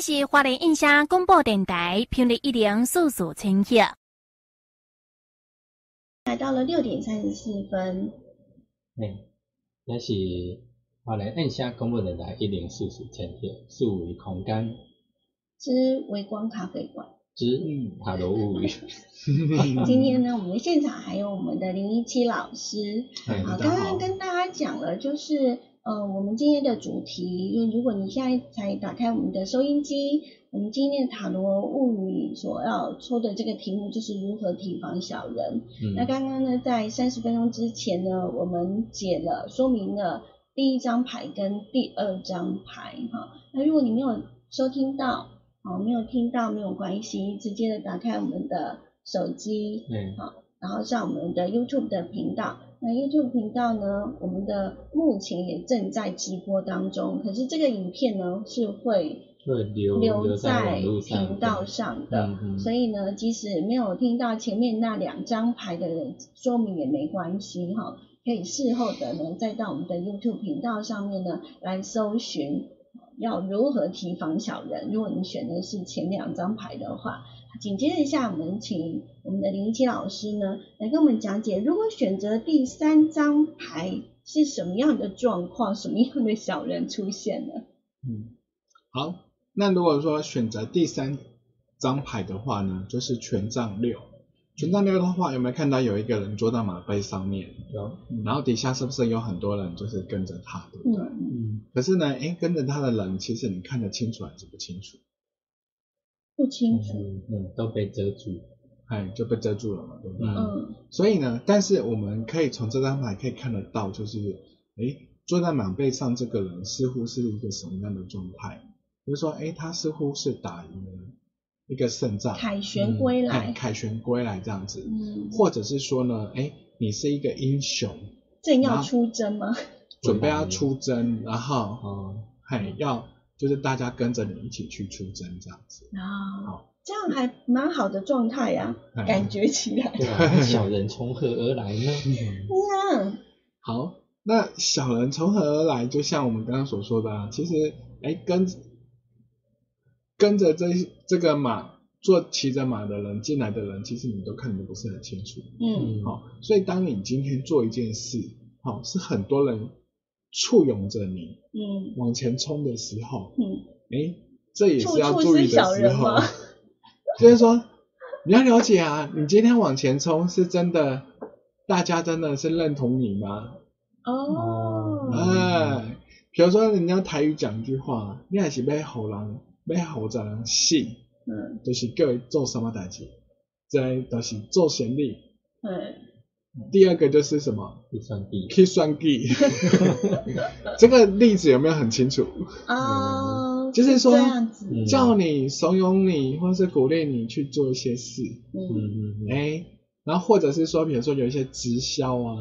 Speaker 5: 这是花莲印象广播电台频率一零四四千赫。
Speaker 2: 来到了六点三十四分，
Speaker 1: 嘿，那是花莲印象广播电台一零四四千赫四五的空间
Speaker 2: 之微光咖啡馆。
Speaker 1: 之
Speaker 4: 嗯
Speaker 1: 塔罗物语。[LAUGHS] [LAUGHS]
Speaker 2: 今天呢，我们的现场还有我们的零一七老师。好刚刚跟大家讲了，就是呃，我们今天的主题，就如果你现在才打开我们的收音机，我们今天的塔罗物语所要说的这个题目就是如何提防小人。那
Speaker 1: 嗯
Speaker 2: 刚刚呢，在三十分钟之前呢，我们解了说明了第一张牌跟第二张牌哈。那如果你没有收听到，哦，没有听到没有关系，直接的打开我们的手机，
Speaker 1: 嗯
Speaker 2: 好，然后上我们的 YouTube 的频道。那 YouTube 频道呢，我们的目前也正在直播当中，可是这个影片呢是会
Speaker 1: 会留
Speaker 2: 留
Speaker 1: 在
Speaker 2: 频道上的，
Speaker 1: 嗯嗯
Speaker 2: 所以呢，即使没有听到前面那两张牌的人说明也没关系哈，可以事后的呢再到我们的 YouTube 频道上面呢来搜寻要如何提防小人。如果你选的是前两张牌的话，紧接着一下，我们请我们的林一奇老师呢来跟我们讲解，如果选择第三张牌是什么样的状况，什么样的小人出现呢？
Speaker 4: 嗯，好，那如果说选择第三张牌的话呢，就是权杖六。权杖六的话，有没有看到有一个人坐在马背上面？
Speaker 1: 有，
Speaker 4: 然后底下是不是有很多人就是跟着他，对不对？
Speaker 2: 嗯
Speaker 1: 嗯，
Speaker 4: 可是呢，哎，跟着他的人，其实你看得清楚还是不清楚？
Speaker 2: 不清楚。
Speaker 1: 嗯嗯，都被遮住。
Speaker 4: 哎，就被遮住了嘛，对不对？
Speaker 1: 嗯
Speaker 2: 嗯
Speaker 4: 所以呢，但是我们可以从这张牌可以看得到，就是，哎，坐在马背上这个人似乎是一个什么样的状态？比如说，哎，他似乎是打赢了一个胜仗，
Speaker 2: 凯旋归
Speaker 4: 哎，
Speaker 2: 来，
Speaker 4: 凯旋归来这样子，
Speaker 2: 嗯，
Speaker 4: 或者是说呢，哎，你是一个英雄，
Speaker 2: 正要出征吗？
Speaker 4: 准备要出征，然后，
Speaker 1: 嗯，
Speaker 4: 嘿，要就是大家跟着你一起去出征这样子。
Speaker 2: 啊
Speaker 4: 好，
Speaker 2: 这样还蛮好的状态呀，
Speaker 4: 哎
Speaker 2: 感觉起来。
Speaker 1: 对啊，小人从何而来呢？
Speaker 2: 嗯
Speaker 4: 好，那小人从何而来？就像我们刚刚所说的啊，其实哎跟跟着这这个马坐骑着马的人进来的人，其实你都看得不是很清楚。
Speaker 2: 嗯
Speaker 4: 好、所以当你今天做一件事，好、是很多人簇拥着你
Speaker 2: 嗯
Speaker 4: 往前冲的时候，
Speaker 2: 嗯，
Speaker 4: 哎，这也是要注意的时候。[LAUGHS] 就是说，你要了解啊，你今天往前冲是真的，大家真的是认同你吗？
Speaker 2: 哦，
Speaker 4: 哎，比如说人家台语讲一句话，你还是要好人，要好在人信，
Speaker 2: 嗯
Speaker 4: 就是叫伊做什么代志，这就是做贤力。
Speaker 2: 嗯
Speaker 4: 第二个就是什么？
Speaker 1: 计算机。
Speaker 4: 去算计。[LAUGHS] 这个例子有没有很清楚？
Speaker 2: 哦，
Speaker 4: 就是说
Speaker 2: 这样子，
Speaker 1: 嗯
Speaker 4: 叫你怂恿你，或是鼓励你去做一些事，
Speaker 2: 嗯
Speaker 1: 嗯嗯
Speaker 4: 哎，然后或者是说，比如说有一些直销啊，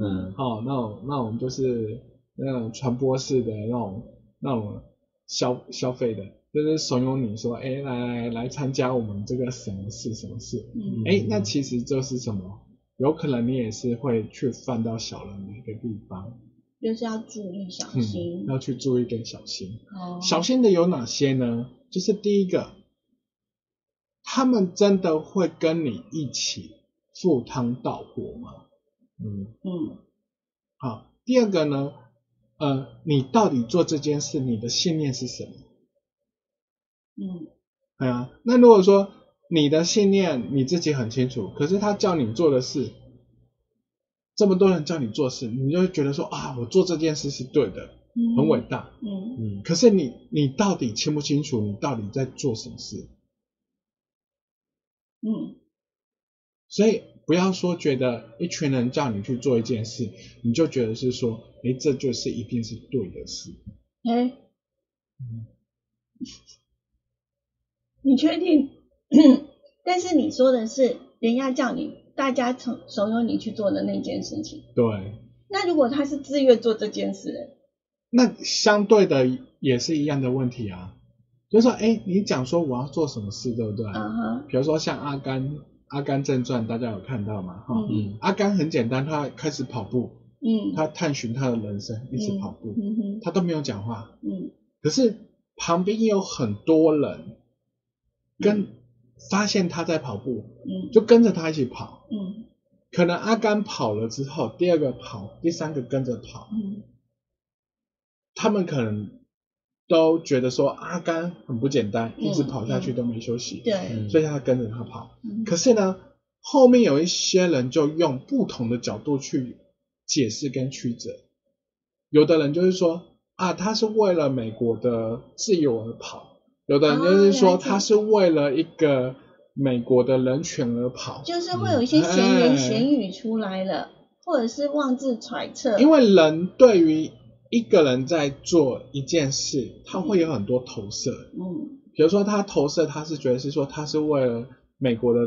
Speaker 2: 嗯
Speaker 1: 好
Speaker 4: 哦，那种那种就是那种传播式的那种那种消消费的，就是怂恿你说，哎，来来来参加我们这个什么事什么事，
Speaker 2: 嗯
Speaker 4: 哎，那其实就是什么？有可能你也是会去犯到小人的一个地方，
Speaker 2: 就是要注意小
Speaker 4: 嗯
Speaker 2: 心，。
Speaker 4: 要去注意跟小心。
Speaker 2: 哦，
Speaker 4: 小心的有哪些呢？就是第一个，他们真的会跟你一起赴汤蹈火吗？
Speaker 1: 嗯
Speaker 2: 嗯
Speaker 4: 好，第二个呢，呃，你到底做这件事，你的信念是什么？
Speaker 2: 嗯
Speaker 4: 对啊，那如果说你的信念你自己很清楚，可是他叫你做的事，这么多人叫你做事，你就会觉得说啊，我做这件事是对的，
Speaker 2: 嗯，
Speaker 4: 很伟大。
Speaker 2: 嗯
Speaker 1: 嗯
Speaker 4: 可是你你到底清不清楚你到底在做什么事？
Speaker 2: 嗯
Speaker 4: 所以不要说觉得一群人叫你去做一件事，你就觉得是说，诶，这就是一定是对的事。
Speaker 2: 哎，[LAUGHS] 你确定？[CLEARS THROAT] 但是你说的是人家叫你，大家从怂恿你去做的那件事情。
Speaker 4: 对，
Speaker 2: 那如果他是自愿做这件事，
Speaker 4: 那相对的也是一样的问题啊，就是说，哎，你讲说我要做什么事，对不对？
Speaker 2: 啊哈，
Speaker 4: 比如说像阿甘，《阿甘正传》，大家有看到吗？哈、阿甘很简单，他开始跑步，
Speaker 2: 嗯，
Speaker 4: 他探寻他的人生，一直跑步，
Speaker 2: 嗯哼，
Speaker 4: 他都没有讲话，
Speaker 2: 嗯。
Speaker 4: 可是旁边有很多人跟发现他在跑步，
Speaker 2: 嗯。
Speaker 4: 就跟着他一起跑。
Speaker 2: 嗯。
Speaker 4: 可能阿甘跑了之后，第二个跑，第三个跟着跑，
Speaker 2: 嗯。
Speaker 4: 他们可能都觉得说阿甘很不简单，
Speaker 2: 嗯
Speaker 4: 一直跑下去都没休息，
Speaker 2: 对，
Speaker 1: 嗯
Speaker 4: 所以他跟着他跑。
Speaker 2: 嗯。
Speaker 4: 可是呢，后面有一些人就用不同的角度去解释跟曲折。有的人就是说啊，他是为了美国的自由而跑；有的人就是
Speaker 2: 哦
Speaker 4: 说他是为了一个美国的人权而跑。
Speaker 2: 就是会有一些闲言闲语出来了，或者是妄自揣测，
Speaker 4: 因为人对于一个人在做一件事，他会有很多投射。
Speaker 2: 嗯。
Speaker 4: 比如说他投射，他是觉得是说他是为了美国的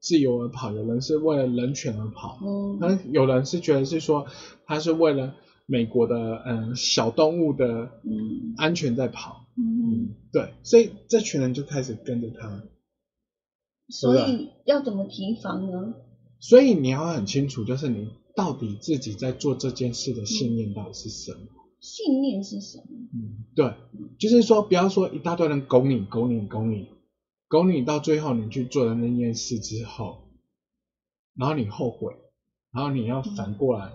Speaker 4: 自由而跑，有人是为了人权而跑，
Speaker 2: 嗯。
Speaker 4: 那有人是觉得是说他是为了美国的嗯小动物的
Speaker 2: 嗯
Speaker 4: 安全在跑，
Speaker 2: 嗯，
Speaker 4: 对，所以这群人就开始跟着他，
Speaker 2: 所以要怎么提防呢？
Speaker 4: 所以你要很清楚，就是你到底自己在做这件事的信念到底是什么。
Speaker 2: 信念是什么？
Speaker 4: 嗯，对，就是说不要说一大堆人拱你、拱你、拱你，拱你到最后你去做了那件事之后，然后你后悔，然后你要反过来，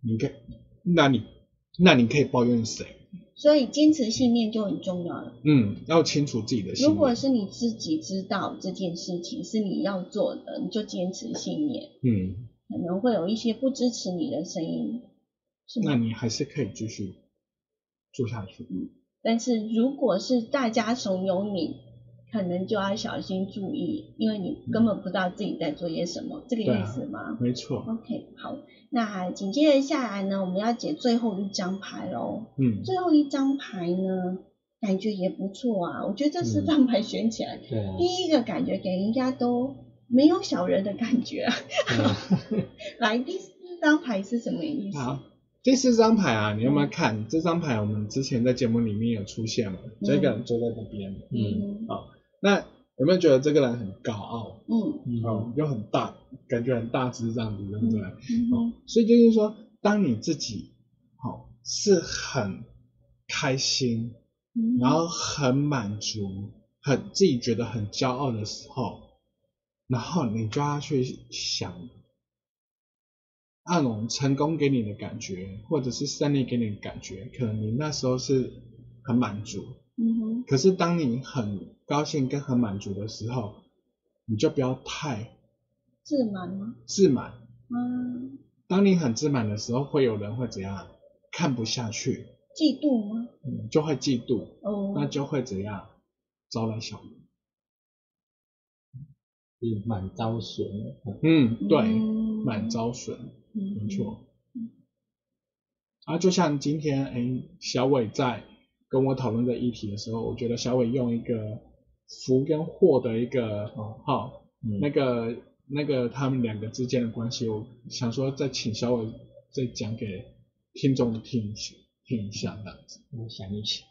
Speaker 4: 你可那你那你可以抱怨谁？
Speaker 2: 所以坚持信念就很重要了。
Speaker 4: 嗯，要清楚自己的信念。
Speaker 2: 如果是你自己知道这件事情是你要做的，你就坚持信念。
Speaker 4: 嗯，
Speaker 2: 可能会有一些不支持你的声音，是？
Speaker 4: 那你还是可以继续做下去。
Speaker 2: 嗯但是如果是大家怂恿你，可能就要小心注意，因为你根本不知道自己在做些什么，这个意思吗？
Speaker 4: 没错。
Speaker 2: OK，好，那紧接着下来呢，我们要解最后一张牌喽。
Speaker 4: 嗯，
Speaker 2: 最后一张牌呢，感觉也不错啊。我觉得这四张牌选起来，
Speaker 1: 对啊，
Speaker 2: 第一个感觉给人家都没有小人的感觉 [LAUGHS] [LAUGHS] 来，第四张牌是什么意思？
Speaker 4: 好，第四张牌啊，你有没有看？这张牌我们之前在节目里面有出现嘛？这个人坐在那边，
Speaker 1: 嗯
Speaker 4: 好，那有没有觉得这个人很高傲？
Speaker 2: 嗯。
Speaker 1: 嗯
Speaker 4: 哦，又很大，感觉很大只这样子，对不对？
Speaker 2: 嗯。
Speaker 4: 哦，所以就是说，当你自己好、是很开心，
Speaker 2: 嗯。
Speaker 4: 然后很满足，很自己觉得很骄傲的时候，然后你就要去想，那种成功给你的感觉，或者是胜利给你的感觉，可能你那时候是很满足，
Speaker 2: 嗯哼，
Speaker 4: 可是当你很高兴跟很满足的时候，你就不要太
Speaker 2: 自满吗？
Speaker 4: 自满。
Speaker 2: 嗯，
Speaker 4: 当你很自满的时候，会有人会怎样？看不下去，
Speaker 2: 嫉妒吗？
Speaker 4: 嗯，就会嫉妒，
Speaker 2: 哦，
Speaker 4: 那就会怎样？招来小人。
Speaker 1: 是满招损。
Speaker 4: 嗯，对，
Speaker 2: 嗯
Speaker 4: 满招损，
Speaker 2: 嗯
Speaker 4: 没错。啊，就像今天，哎，小伟在跟我讨论这议题的时候，我觉得小伟用一个福跟祸的一个，
Speaker 1: 哦。
Speaker 4: 好、
Speaker 1: 嗯。
Speaker 4: 那个那个他们两个之间的关系，我想说再请小伟再讲给听众听一下，听一下这样子。
Speaker 1: 我想一想，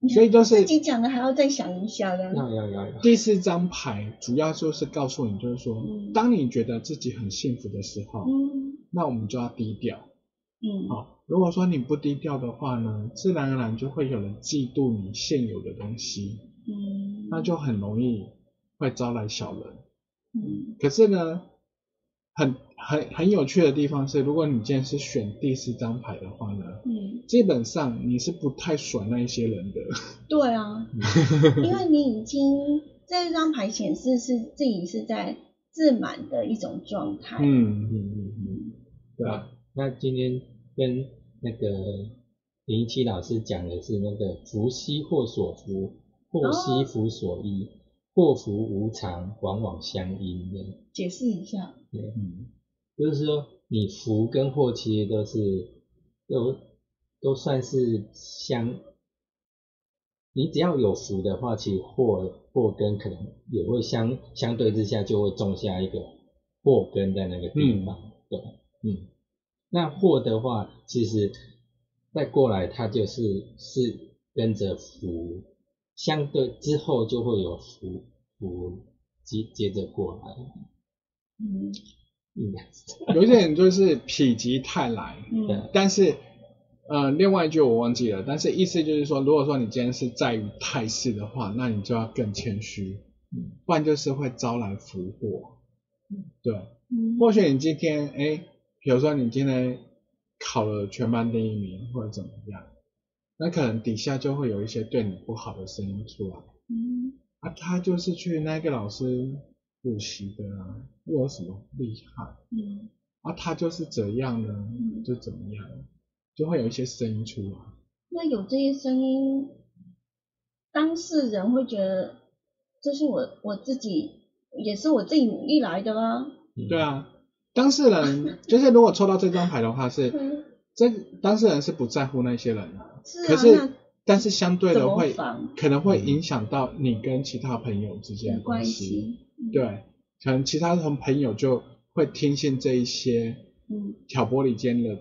Speaker 1: [LAUGHS]
Speaker 4: 所以就是
Speaker 2: 自己讲的还要再想一下的。
Speaker 1: 要要要要，
Speaker 4: 第四张牌主要就是告诉你，就是说，
Speaker 2: 嗯。
Speaker 4: 当你觉得自己很幸福的时候，
Speaker 2: 嗯。
Speaker 4: 那我们就要低调。
Speaker 2: 嗯。
Speaker 4: 好、如果说你不低调的话呢，自然而然就会有人嫉妒你现有的东西，
Speaker 2: 嗯，
Speaker 4: 那就很容易会招来小人。
Speaker 2: 嗯
Speaker 4: 可是呢，很很很有趣的地方是，如果你今天是选第四张牌的话呢，
Speaker 2: 嗯，
Speaker 4: 基本上你是不太甩那一些人的。
Speaker 2: 对啊，[LAUGHS] 因为你已经这张牌显示是自己是在自满的一种状态。
Speaker 4: 嗯，
Speaker 1: 嗯嗯嗯。
Speaker 4: 对啊，
Speaker 1: 那今天跟那个林一七老师讲的是那个福兮祸所伏，祸兮福所依，祸福无常，往往相因的。
Speaker 2: 解释一下。
Speaker 1: 对，嗯，就是说你福跟祸其实都是都都算是相，你只要有福的话，其实祸祸根可能也会相相对之下就会种下一个祸根在那个地方，对，嗯，那祸的话，其实再过来它就是是跟着福，相对之后就会有福福接接着过来，
Speaker 2: 嗯
Speaker 1: 应该是这样。
Speaker 4: 有一点就是否极泰来，
Speaker 2: 嗯
Speaker 4: 但是呃，另外一句我忘记了，但是意思就是说，如果说你今天是在于态势的话，那你就要更谦虚，
Speaker 1: 嗯
Speaker 4: 不然就是会招来福祸。对，
Speaker 2: 嗯
Speaker 4: 或许你今天哎，比如说你今天考了全班第一名或者怎么样，那可能底下就会有一些对你不好的声音出来。
Speaker 2: 嗯
Speaker 4: 啊，他就是去那个老师补习的啊，又有什么厉害？
Speaker 2: 嗯
Speaker 4: 啊，他就是怎样呢
Speaker 2: 嗯，
Speaker 4: 就怎么样，就会有一些声音出来。
Speaker 2: 那有这些声音，当事人会觉得这是我我自己，也是我自己努力来的吗？
Speaker 4: 对啊，当事人就是如果抽到这张牌的话是，
Speaker 2: 嗯，
Speaker 4: 这当事人是不在乎那些人。的，
Speaker 2: 是啊，
Speaker 4: 可是但是相对的会可能会影响到你跟其他朋友之间
Speaker 2: 的关
Speaker 4: 系。
Speaker 2: 嗯，
Speaker 4: 对，可能其他同朋友就会听信这一些
Speaker 2: 嗯，
Speaker 4: 挑拨离间的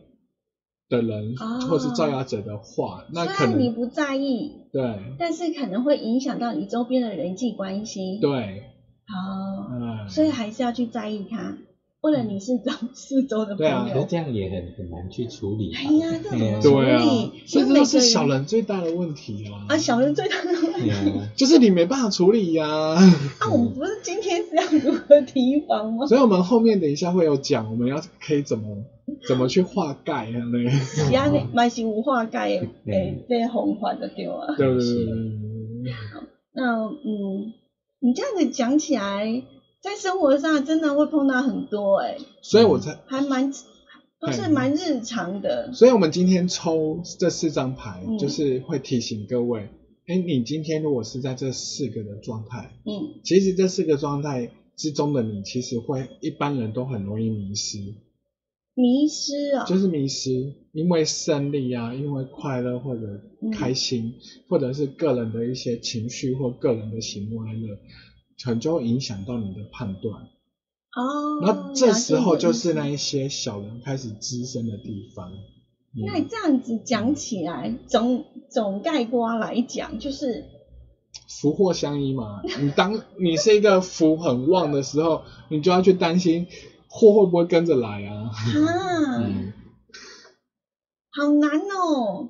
Speaker 4: 的人，
Speaker 2: 哦
Speaker 4: 或是造谣者的话，那可能
Speaker 2: 你不在意，
Speaker 4: 对。
Speaker 2: 但是可能会影响到你周边的人际关系。，
Speaker 4: 对，
Speaker 2: 好，
Speaker 4: 嗯，
Speaker 2: 所以还是要去在意它。为了你是找四周的朋
Speaker 4: 对啊
Speaker 2: 友
Speaker 1: 可是，这样也很很难去处理吧。
Speaker 2: 哎呀，这怎么
Speaker 1: 嗯
Speaker 2: 处
Speaker 4: 对啊
Speaker 2: 理？，
Speaker 4: 这都是小人最大的问题啊！
Speaker 2: 啊，小人最大的问题
Speaker 1: 对啊，[LAUGHS]
Speaker 4: 就是你没办法处理呀、
Speaker 2: 啊，我们不是今天是要如何提防吗？
Speaker 4: 所以我们后面等一下会有讲，我们要可以怎么怎么去化盖啊，那个，
Speaker 2: 是安尼，嘛是无化解的，
Speaker 1: 嗯
Speaker 2: 诶，这个方法就对啊。
Speaker 4: 对对对对
Speaker 2: 那嗯，你这样子讲起来，在生活上真的会碰到很多哎、
Speaker 4: 所以我才，
Speaker 2: 还蛮都是蛮日常的。
Speaker 4: 所以我们今天抽这四张牌，
Speaker 2: 嗯。
Speaker 4: 就是会提醒各位，哎，你今天如果是在这四个的状态，
Speaker 2: 嗯。
Speaker 4: 其实这四个状态之中的你，其实会一般人都很容易迷失，
Speaker 2: 迷失啊、
Speaker 4: 就是迷失，因为胜利啊，因为快乐或者开心，或者是个人的一些情绪或个人的喜怒哀乐，可能就会影响到你的判断。
Speaker 2: 哦，
Speaker 4: 然后这时候就是那一些小人开始滋生的地方。
Speaker 2: 那你这样子讲起来，总总概括来讲，就是
Speaker 4: 福祸相依嘛，你当你是一个福很旺的时候，你就要去担心祸会不会跟着来啊？
Speaker 2: 啊，
Speaker 1: 嗯，
Speaker 2: 好难哦，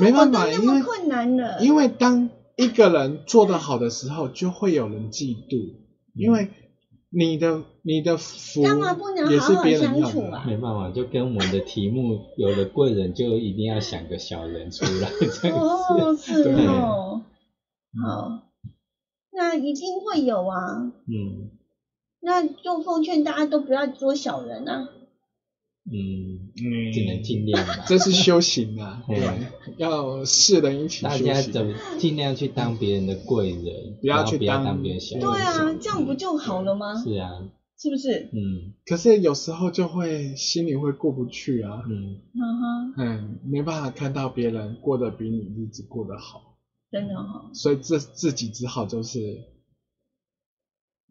Speaker 4: 没办法因为
Speaker 2: 困难了，
Speaker 4: 因为当一个人做得好的时候，就会有人嫉妒，因为你的你的福
Speaker 2: 干嘛不能
Speaker 4: 也是
Speaker 2: 好好
Speaker 4: 别人要的
Speaker 2: 相处啊？
Speaker 1: 没办法，就跟我们的题目有了贵人，就一定要想个小人出来，[LAUGHS] 这样
Speaker 2: 哦，
Speaker 1: 子。
Speaker 2: 是
Speaker 4: 对。
Speaker 2: 哦，好，那一定会有啊，
Speaker 1: 嗯。
Speaker 2: 那就奉劝大家都不要做小人啊。
Speaker 1: 嗯，
Speaker 4: 嗯，
Speaker 1: 只能尽量吧。
Speaker 4: 这是修行啊，[LAUGHS] 要世人一起
Speaker 1: 大
Speaker 4: 修行。
Speaker 1: 家怎么尽量去当别人的贵人，
Speaker 4: 不要
Speaker 1: 然后不要
Speaker 4: 去当
Speaker 1: 当别人小人。
Speaker 2: 对啊，这样不就好了吗？
Speaker 1: 是啊，
Speaker 2: 是不是？
Speaker 1: 嗯
Speaker 4: 可是有时候就会心里会过不去啊，
Speaker 1: 嗯，
Speaker 2: 嗯哼，
Speaker 4: 嗯，没办法看到别人过得比你日子过得好，
Speaker 2: 真的哈、
Speaker 4: 所以自自己只好就是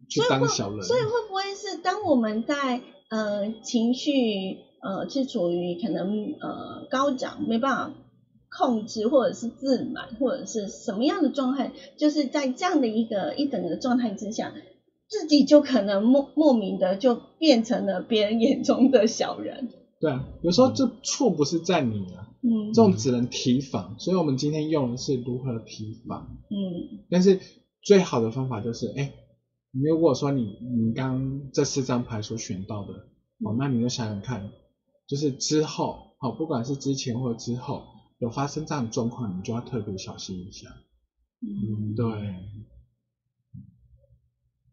Speaker 4: 去
Speaker 2: 所以会
Speaker 4: 当小人。
Speaker 2: 所以会不会是当我们在呃情绪呃是处于可能呃高涨没办法控制，或者是自满，或者是什么样的状态，就是在这样的一个一整个状态之下，自己就可能莫莫名的就变成了别人眼中的小人。
Speaker 4: 对啊，有时候这错不是在你啊，
Speaker 2: 嗯
Speaker 4: 这种只能提防。所以我们今天用的是如何提防，
Speaker 2: 嗯
Speaker 4: 但是最好的方法就是，哎，你如果说你你刚这四张牌所选到的，哦，那你就想想看，就是之后，哦，不管是之前或之后有发生这样的状况，你就要特别小心一下。
Speaker 2: 嗯，
Speaker 4: 对，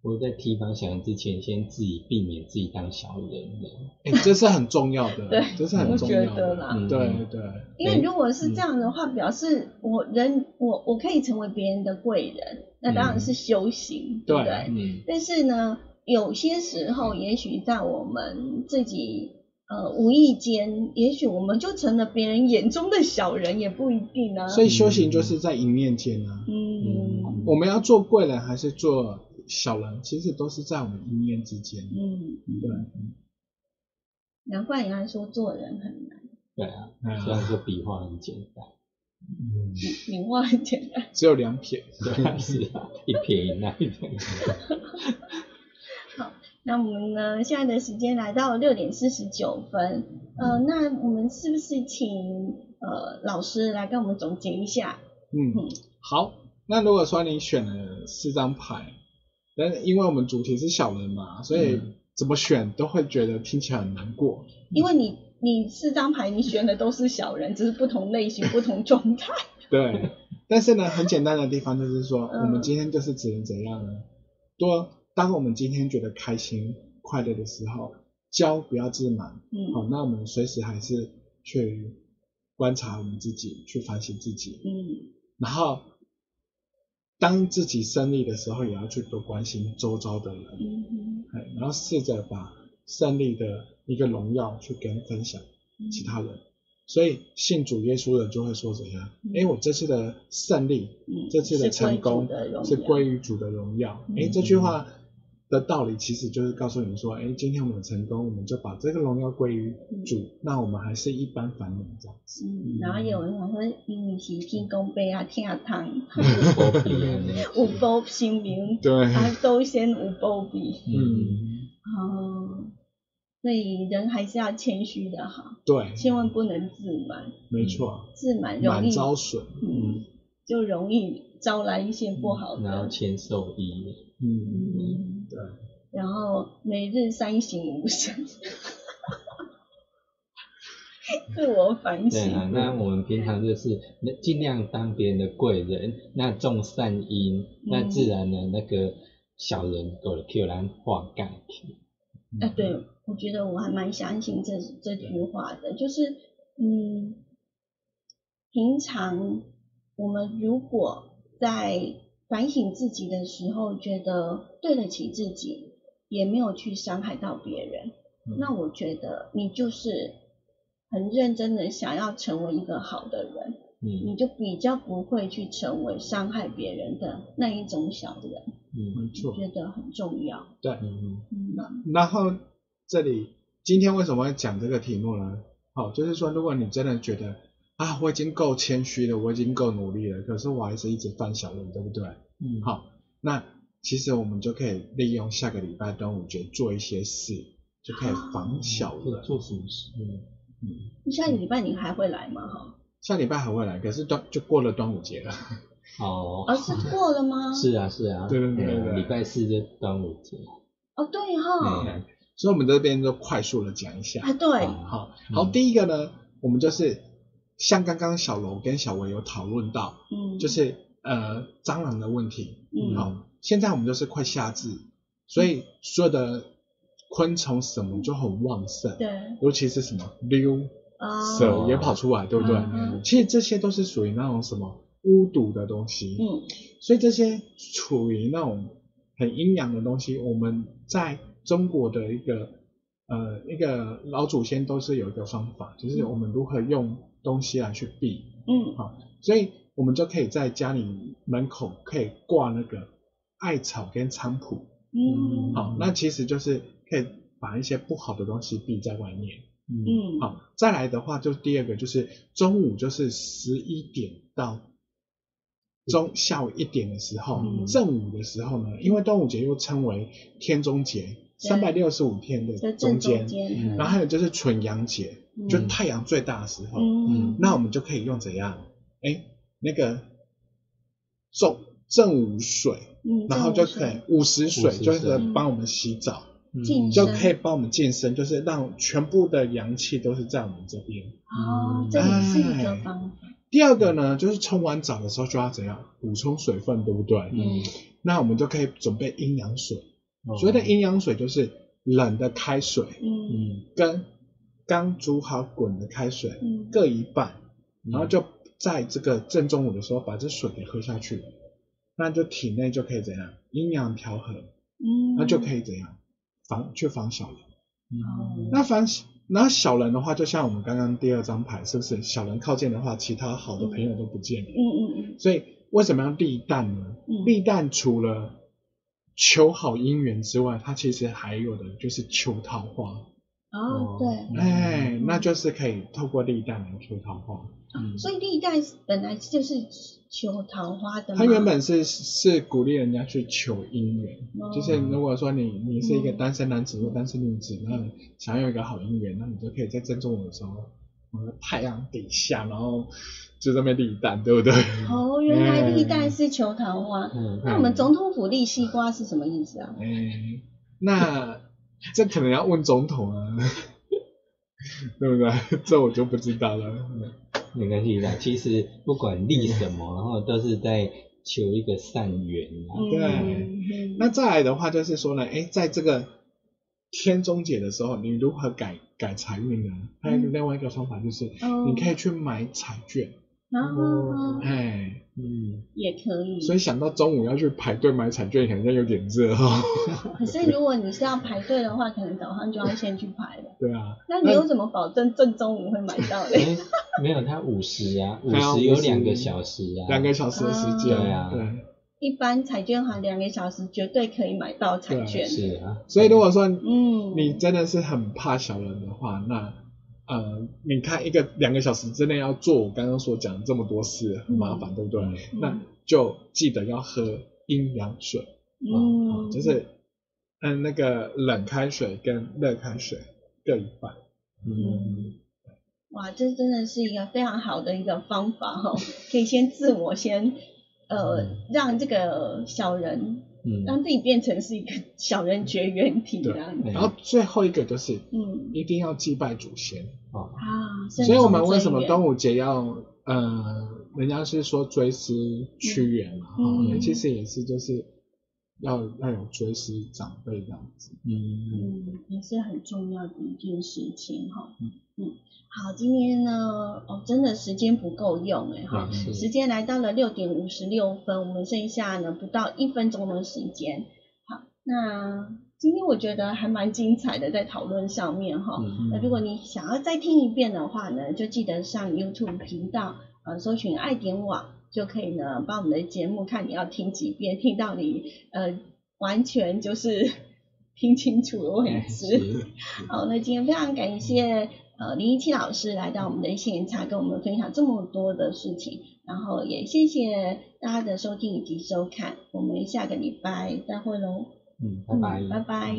Speaker 1: 我在提防小人之前，先自己避免自己当小人的。
Speaker 4: 哎，这是很重要的，
Speaker 2: 对
Speaker 4: 这是很重要
Speaker 2: 我觉得
Speaker 4: 的。
Speaker 2: 啦
Speaker 1: 嗯
Speaker 4: 对对，
Speaker 2: 因为如果是这样的话，表示我人我我可以成为别人的贵人，那当然是修行，对不对？
Speaker 1: 嗯
Speaker 2: 但是呢，有些时候，也许在我们自己呃无意间，也许我们就成了别人眼中的小人，也不一定啊。
Speaker 4: 所以修行就是在一念间啊。
Speaker 2: 嗯
Speaker 4: 我们要做贵人还是做小人，其实都是在我们一念之间。
Speaker 2: 嗯，
Speaker 4: 对，
Speaker 2: 难怪人家说做人很难，
Speaker 1: 对啊，
Speaker 4: 嗯
Speaker 1: 虽然说笔画很简单，
Speaker 4: 嗯，
Speaker 2: 名画很简单。
Speaker 4: 只有两撇。[LAUGHS]
Speaker 1: 对啊，是啊，一撇一捺。[LAUGHS]
Speaker 2: 那我们呢，现在的时间来到六点四十九分，呃，那我们是不是请呃老师来跟我们总结一下？
Speaker 4: 嗯，好。那如果说你选了四张牌，但因为我们主题是小人嘛，所以
Speaker 1: 嗯
Speaker 4: 怎么选都会觉得听起来很难过。
Speaker 2: 因为你你四张牌你选的都是小人，只是不同类型、不同状态。[LAUGHS]
Speaker 4: 对，但是呢，很简单的地方就是说，
Speaker 2: 嗯
Speaker 4: 我们今天就是只能怎样呢？多，当我们今天觉得开心、快乐的时候，骄不要自满。
Speaker 2: 嗯
Speaker 4: 好，那我们随时还是去观察我们自己，去反省自己。
Speaker 2: 嗯
Speaker 4: 然后，当自己胜利的时候，也要去多关心周遭的人，
Speaker 2: 嗯哼
Speaker 4: 哎然后试着把胜利的一个荣耀去跟分享
Speaker 2: 嗯
Speaker 4: 其他人。所以信主耶稣的人就会说怎样？
Speaker 2: 嗯
Speaker 4: 哎、我这次的胜利，
Speaker 2: 嗯
Speaker 4: 这次的成功
Speaker 2: 是归
Speaker 4: 于主的荣耀。
Speaker 2: 嗯
Speaker 4: 哎、这句话的道理其实就是告诉你说，哎，今天我们成功，我们就把这个荣耀归于主，那我们还是一般凡人这样子。
Speaker 2: 嗯，然后有人讲说，因为是天公伯啊，听啊汤，
Speaker 1: 波比啊，
Speaker 2: 有保心灵，
Speaker 4: 对，
Speaker 2: 啊，都先有保庇。
Speaker 4: 嗯，
Speaker 2: 哦，所以人还是要谦虚的哈，
Speaker 4: 对，
Speaker 2: 千万不能自满，
Speaker 4: 没错，
Speaker 2: 自满容
Speaker 4: 满
Speaker 2: 易
Speaker 4: 招损，
Speaker 2: 嗯，就容易招来一些不好的，
Speaker 1: 然后谦受益。
Speaker 4: 嗯，
Speaker 2: 嗯，
Speaker 4: 对，
Speaker 2: 然后每日三省吾身，[LAUGHS] 自我反省。
Speaker 1: 对啊，那我们平常就是那尽量当别人的贵人，那种善因，那自然呢，那个小人狗的 Q 然化干去。
Speaker 2: 哎、对，我觉得我还蛮相信这这句话的，就是嗯，平常我们如果在反省自己的时候，觉得对得起自己，也没有去伤害到别人，
Speaker 1: 嗯
Speaker 2: 那我觉得你就是很认真的想要成为一个好的人，你
Speaker 1: 嗯
Speaker 2: 就比较不会去成为伤害别人的那一种小人，
Speaker 1: 嗯
Speaker 4: 没错，
Speaker 2: 觉得很重要。
Speaker 4: 对。
Speaker 1: 嗯
Speaker 2: 嗯
Speaker 4: 然后这里今天为什么要讲这个题目呢？好，就是说，如果你真的觉得啊，我已经够谦虚了，我已经够努力了，可是我还是一直犯小人，对不对？
Speaker 1: 嗯，
Speaker 4: 好，那其实我们就可以利用下个礼拜端午节做一些事，就可以防小
Speaker 1: 做
Speaker 4: 人。
Speaker 1: 做什么事？
Speaker 4: 嗯嗯，
Speaker 2: 下个礼拜你还会来吗？哈，
Speaker 4: 下礼拜还会来，可是端就过了端午节了。[LAUGHS]
Speaker 1: 哦，
Speaker 2: 哦，是过了吗？[LAUGHS]
Speaker 1: 是啊是啊，
Speaker 4: 对对对对
Speaker 1: 嗯
Speaker 4: 对
Speaker 1: 礼拜四就端午节。
Speaker 2: 哦，对哈，
Speaker 1: 嗯
Speaker 4: 所以我们这边就快速的讲一下。
Speaker 2: 啊对，
Speaker 4: 好，
Speaker 1: 嗯
Speaker 4: 好，第一个呢，我们就是像刚刚小楼跟小维有讨论到，
Speaker 2: 嗯，
Speaker 4: 就是呃蟑螂的问题。
Speaker 2: 嗯。
Speaker 4: 好，现在我们就是快夏至，所以所有的昆虫什么就很旺盛，
Speaker 2: 对。
Speaker 4: 尤其是什么溜
Speaker 2: 啊，
Speaker 4: 蛇也跑出来，对不对？
Speaker 2: 嗯
Speaker 4: 其实这些都是属于那种什么巫毒的东西，
Speaker 2: 嗯。
Speaker 4: 所以这些处于那种很阴阳的东西，我们在中国的一个呃一个老祖先都是有一个方法，就是我们如何用东西来去避，
Speaker 2: 嗯。
Speaker 4: 好，所以我们就可以在家里门口可以挂那个艾草跟菖蒲，
Speaker 2: 嗯，
Speaker 4: 好，那其实就是可以把一些不好的东西避在外面。
Speaker 1: 嗯。
Speaker 2: 嗯
Speaker 4: 好，再来的话，就第二个就是中午就是十一点到中下午一点的时候，
Speaker 2: 嗯。
Speaker 4: 正午的时候呢，因为端午节又称为天中节，三百六十五天的中间
Speaker 2: 中，间，
Speaker 1: 嗯。
Speaker 4: 然后还有就是纯阳节，
Speaker 2: 嗯
Speaker 4: 就太阳最大的时候，
Speaker 2: 嗯。
Speaker 4: 那我们就可以用怎样？哎，那个正正午水，
Speaker 2: 嗯，
Speaker 4: 然后就可以午时水，就是帮我们洗澡。
Speaker 2: 嗯。
Speaker 4: 就可以帮我们健身，就是让全部的阳气都是在我们这边。
Speaker 2: 哦，这也是一个
Speaker 4: 哎
Speaker 2: 方法，
Speaker 4: 第二个呢，就是冲完澡的时候就要怎样？补充水分，对不对？
Speaker 2: 嗯。
Speaker 4: 那我们就可以准备阴阳水。
Speaker 1: 哦。
Speaker 4: 所谓的阴阳水就是冷的开水
Speaker 2: 嗯
Speaker 1: 嗯。
Speaker 4: 跟刚煮好滚的开水
Speaker 2: 嗯
Speaker 4: 各一半，
Speaker 1: 嗯
Speaker 4: 然后就在这个正中午的时候把这水给喝下去，那就体内就可以怎样阴阳调和，
Speaker 2: 嗯，
Speaker 4: 那就可以怎样防去防小人。
Speaker 2: 哦
Speaker 4: 那防那小人的话，就像我们刚刚第二张牌，是不是小人靠近的话，其他好的朋友都不见了？
Speaker 2: 嗯嗯嗯
Speaker 4: 所以为什么要立蛋呢？
Speaker 2: 嗯
Speaker 4: 立蛋除了求好姻缘之外，它其实还有的就是求桃花。
Speaker 2: 哦对，
Speaker 4: 哎，那就是可以透过立蛋来求桃花。
Speaker 1: 嗯。
Speaker 2: 所以历代本来就是求桃花的嘛，
Speaker 4: 它原本是是鼓励人家去求姻缘，
Speaker 2: 哦。
Speaker 4: 就是如果说你你是一个
Speaker 2: 嗯
Speaker 4: 单身男子或单身女子，那你想要有一个好姻缘，那你就可以在正中午的时候，呃太阳底下，然后就这边立蛋，对不对？
Speaker 2: 哦，原来历代是求桃花，
Speaker 1: 嗯
Speaker 2: 那我们总统府立西瓜是什么意思啊？
Speaker 4: 哎，那这可能要问总统啊，[LAUGHS] 对不对？[LAUGHS] 这我就不知道了。
Speaker 1: 没关系啦。其实不管立什么，然后都是在求一个善缘啊。
Speaker 4: 对
Speaker 2: 嗯
Speaker 4: 那再来的话就是说呢，哎，在这个天中节的时候，你如何改改财运呢？还有另外一个方法就是，
Speaker 2: 哦
Speaker 4: 你可以去买彩券，
Speaker 2: 然后
Speaker 4: 哎，
Speaker 1: 嗯，
Speaker 2: 也可以，
Speaker 4: 所以想到中午要去排队买彩券，好像有点热哈、[LAUGHS]
Speaker 2: 可是如果你是要排队的话，可能早上就要先去排了。
Speaker 4: 对啊，
Speaker 2: 那你有怎么保证正中午会买到嘞？
Speaker 1: 哎，没有，它五十啊，[LAUGHS] 五十有
Speaker 4: 50
Speaker 1: 两个小时啊。
Speaker 4: 两个小时的时间，
Speaker 1: 对啊
Speaker 4: 对。
Speaker 2: 一般彩券行两个小时绝对可以买到彩券。
Speaker 1: 是啊，
Speaker 4: 所以如果说
Speaker 2: 嗯，
Speaker 4: 你真的是很怕小人的话，那呃，你看一个两个小时之内要做我刚刚所讲的这么多事，很麻烦，对不对？
Speaker 1: 嗯。
Speaker 4: 那就记得要喝阴阳水啊、
Speaker 2: 嗯，
Speaker 4: 就是嗯那个冷开水跟热开水，各一半。
Speaker 2: 嗯，哇，这真的是一个非常好的一个方法哈、可以先自我先呃让这个小人
Speaker 1: 嗯，
Speaker 2: 让自己变成是一个小人绝缘体这样子。
Speaker 4: 然后最后一个就是
Speaker 2: 嗯。
Speaker 4: 一定要祭拜祖先。
Speaker 1: 哦，
Speaker 2: 啊，
Speaker 4: 所以我们为什么端午节要呃，人家是说追思屈原嘛，
Speaker 2: 嗯。
Speaker 4: 哈、其实也是就是要要有追思长辈这样子。
Speaker 1: 嗯，
Speaker 2: 嗯也是很重要的一件事情哈。
Speaker 4: 嗯
Speaker 2: 嗯，好，今天呢哦真的时间不够用哎哈。
Speaker 1: 嗯
Speaker 2: 时间来到了六点五十六分，我们剩下呢不到一分钟的时间。好，那今天我觉得还蛮精彩的，在讨论上面哈。
Speaker 1: 嗯
Speaker 2: 那如果你想要再听一遍的话呢，就记得上 YouTube 频道，呃，搜寻爱点网，就可以呢把我们的节目看你要听几遍，听到你呃完全就是听清楚了为止。
Speaker 1: 是，
Speaker 2: 好，那今天非常感谢呃林一七老师来到我们的现场，跟我们分享这么多的事情，然后也谢谢大家的收听以及收看，我们下个礼拜再会喽，
Speaker 1: 嗯，拜
Speaker 2: 拜。拜
Speaker 4: 拜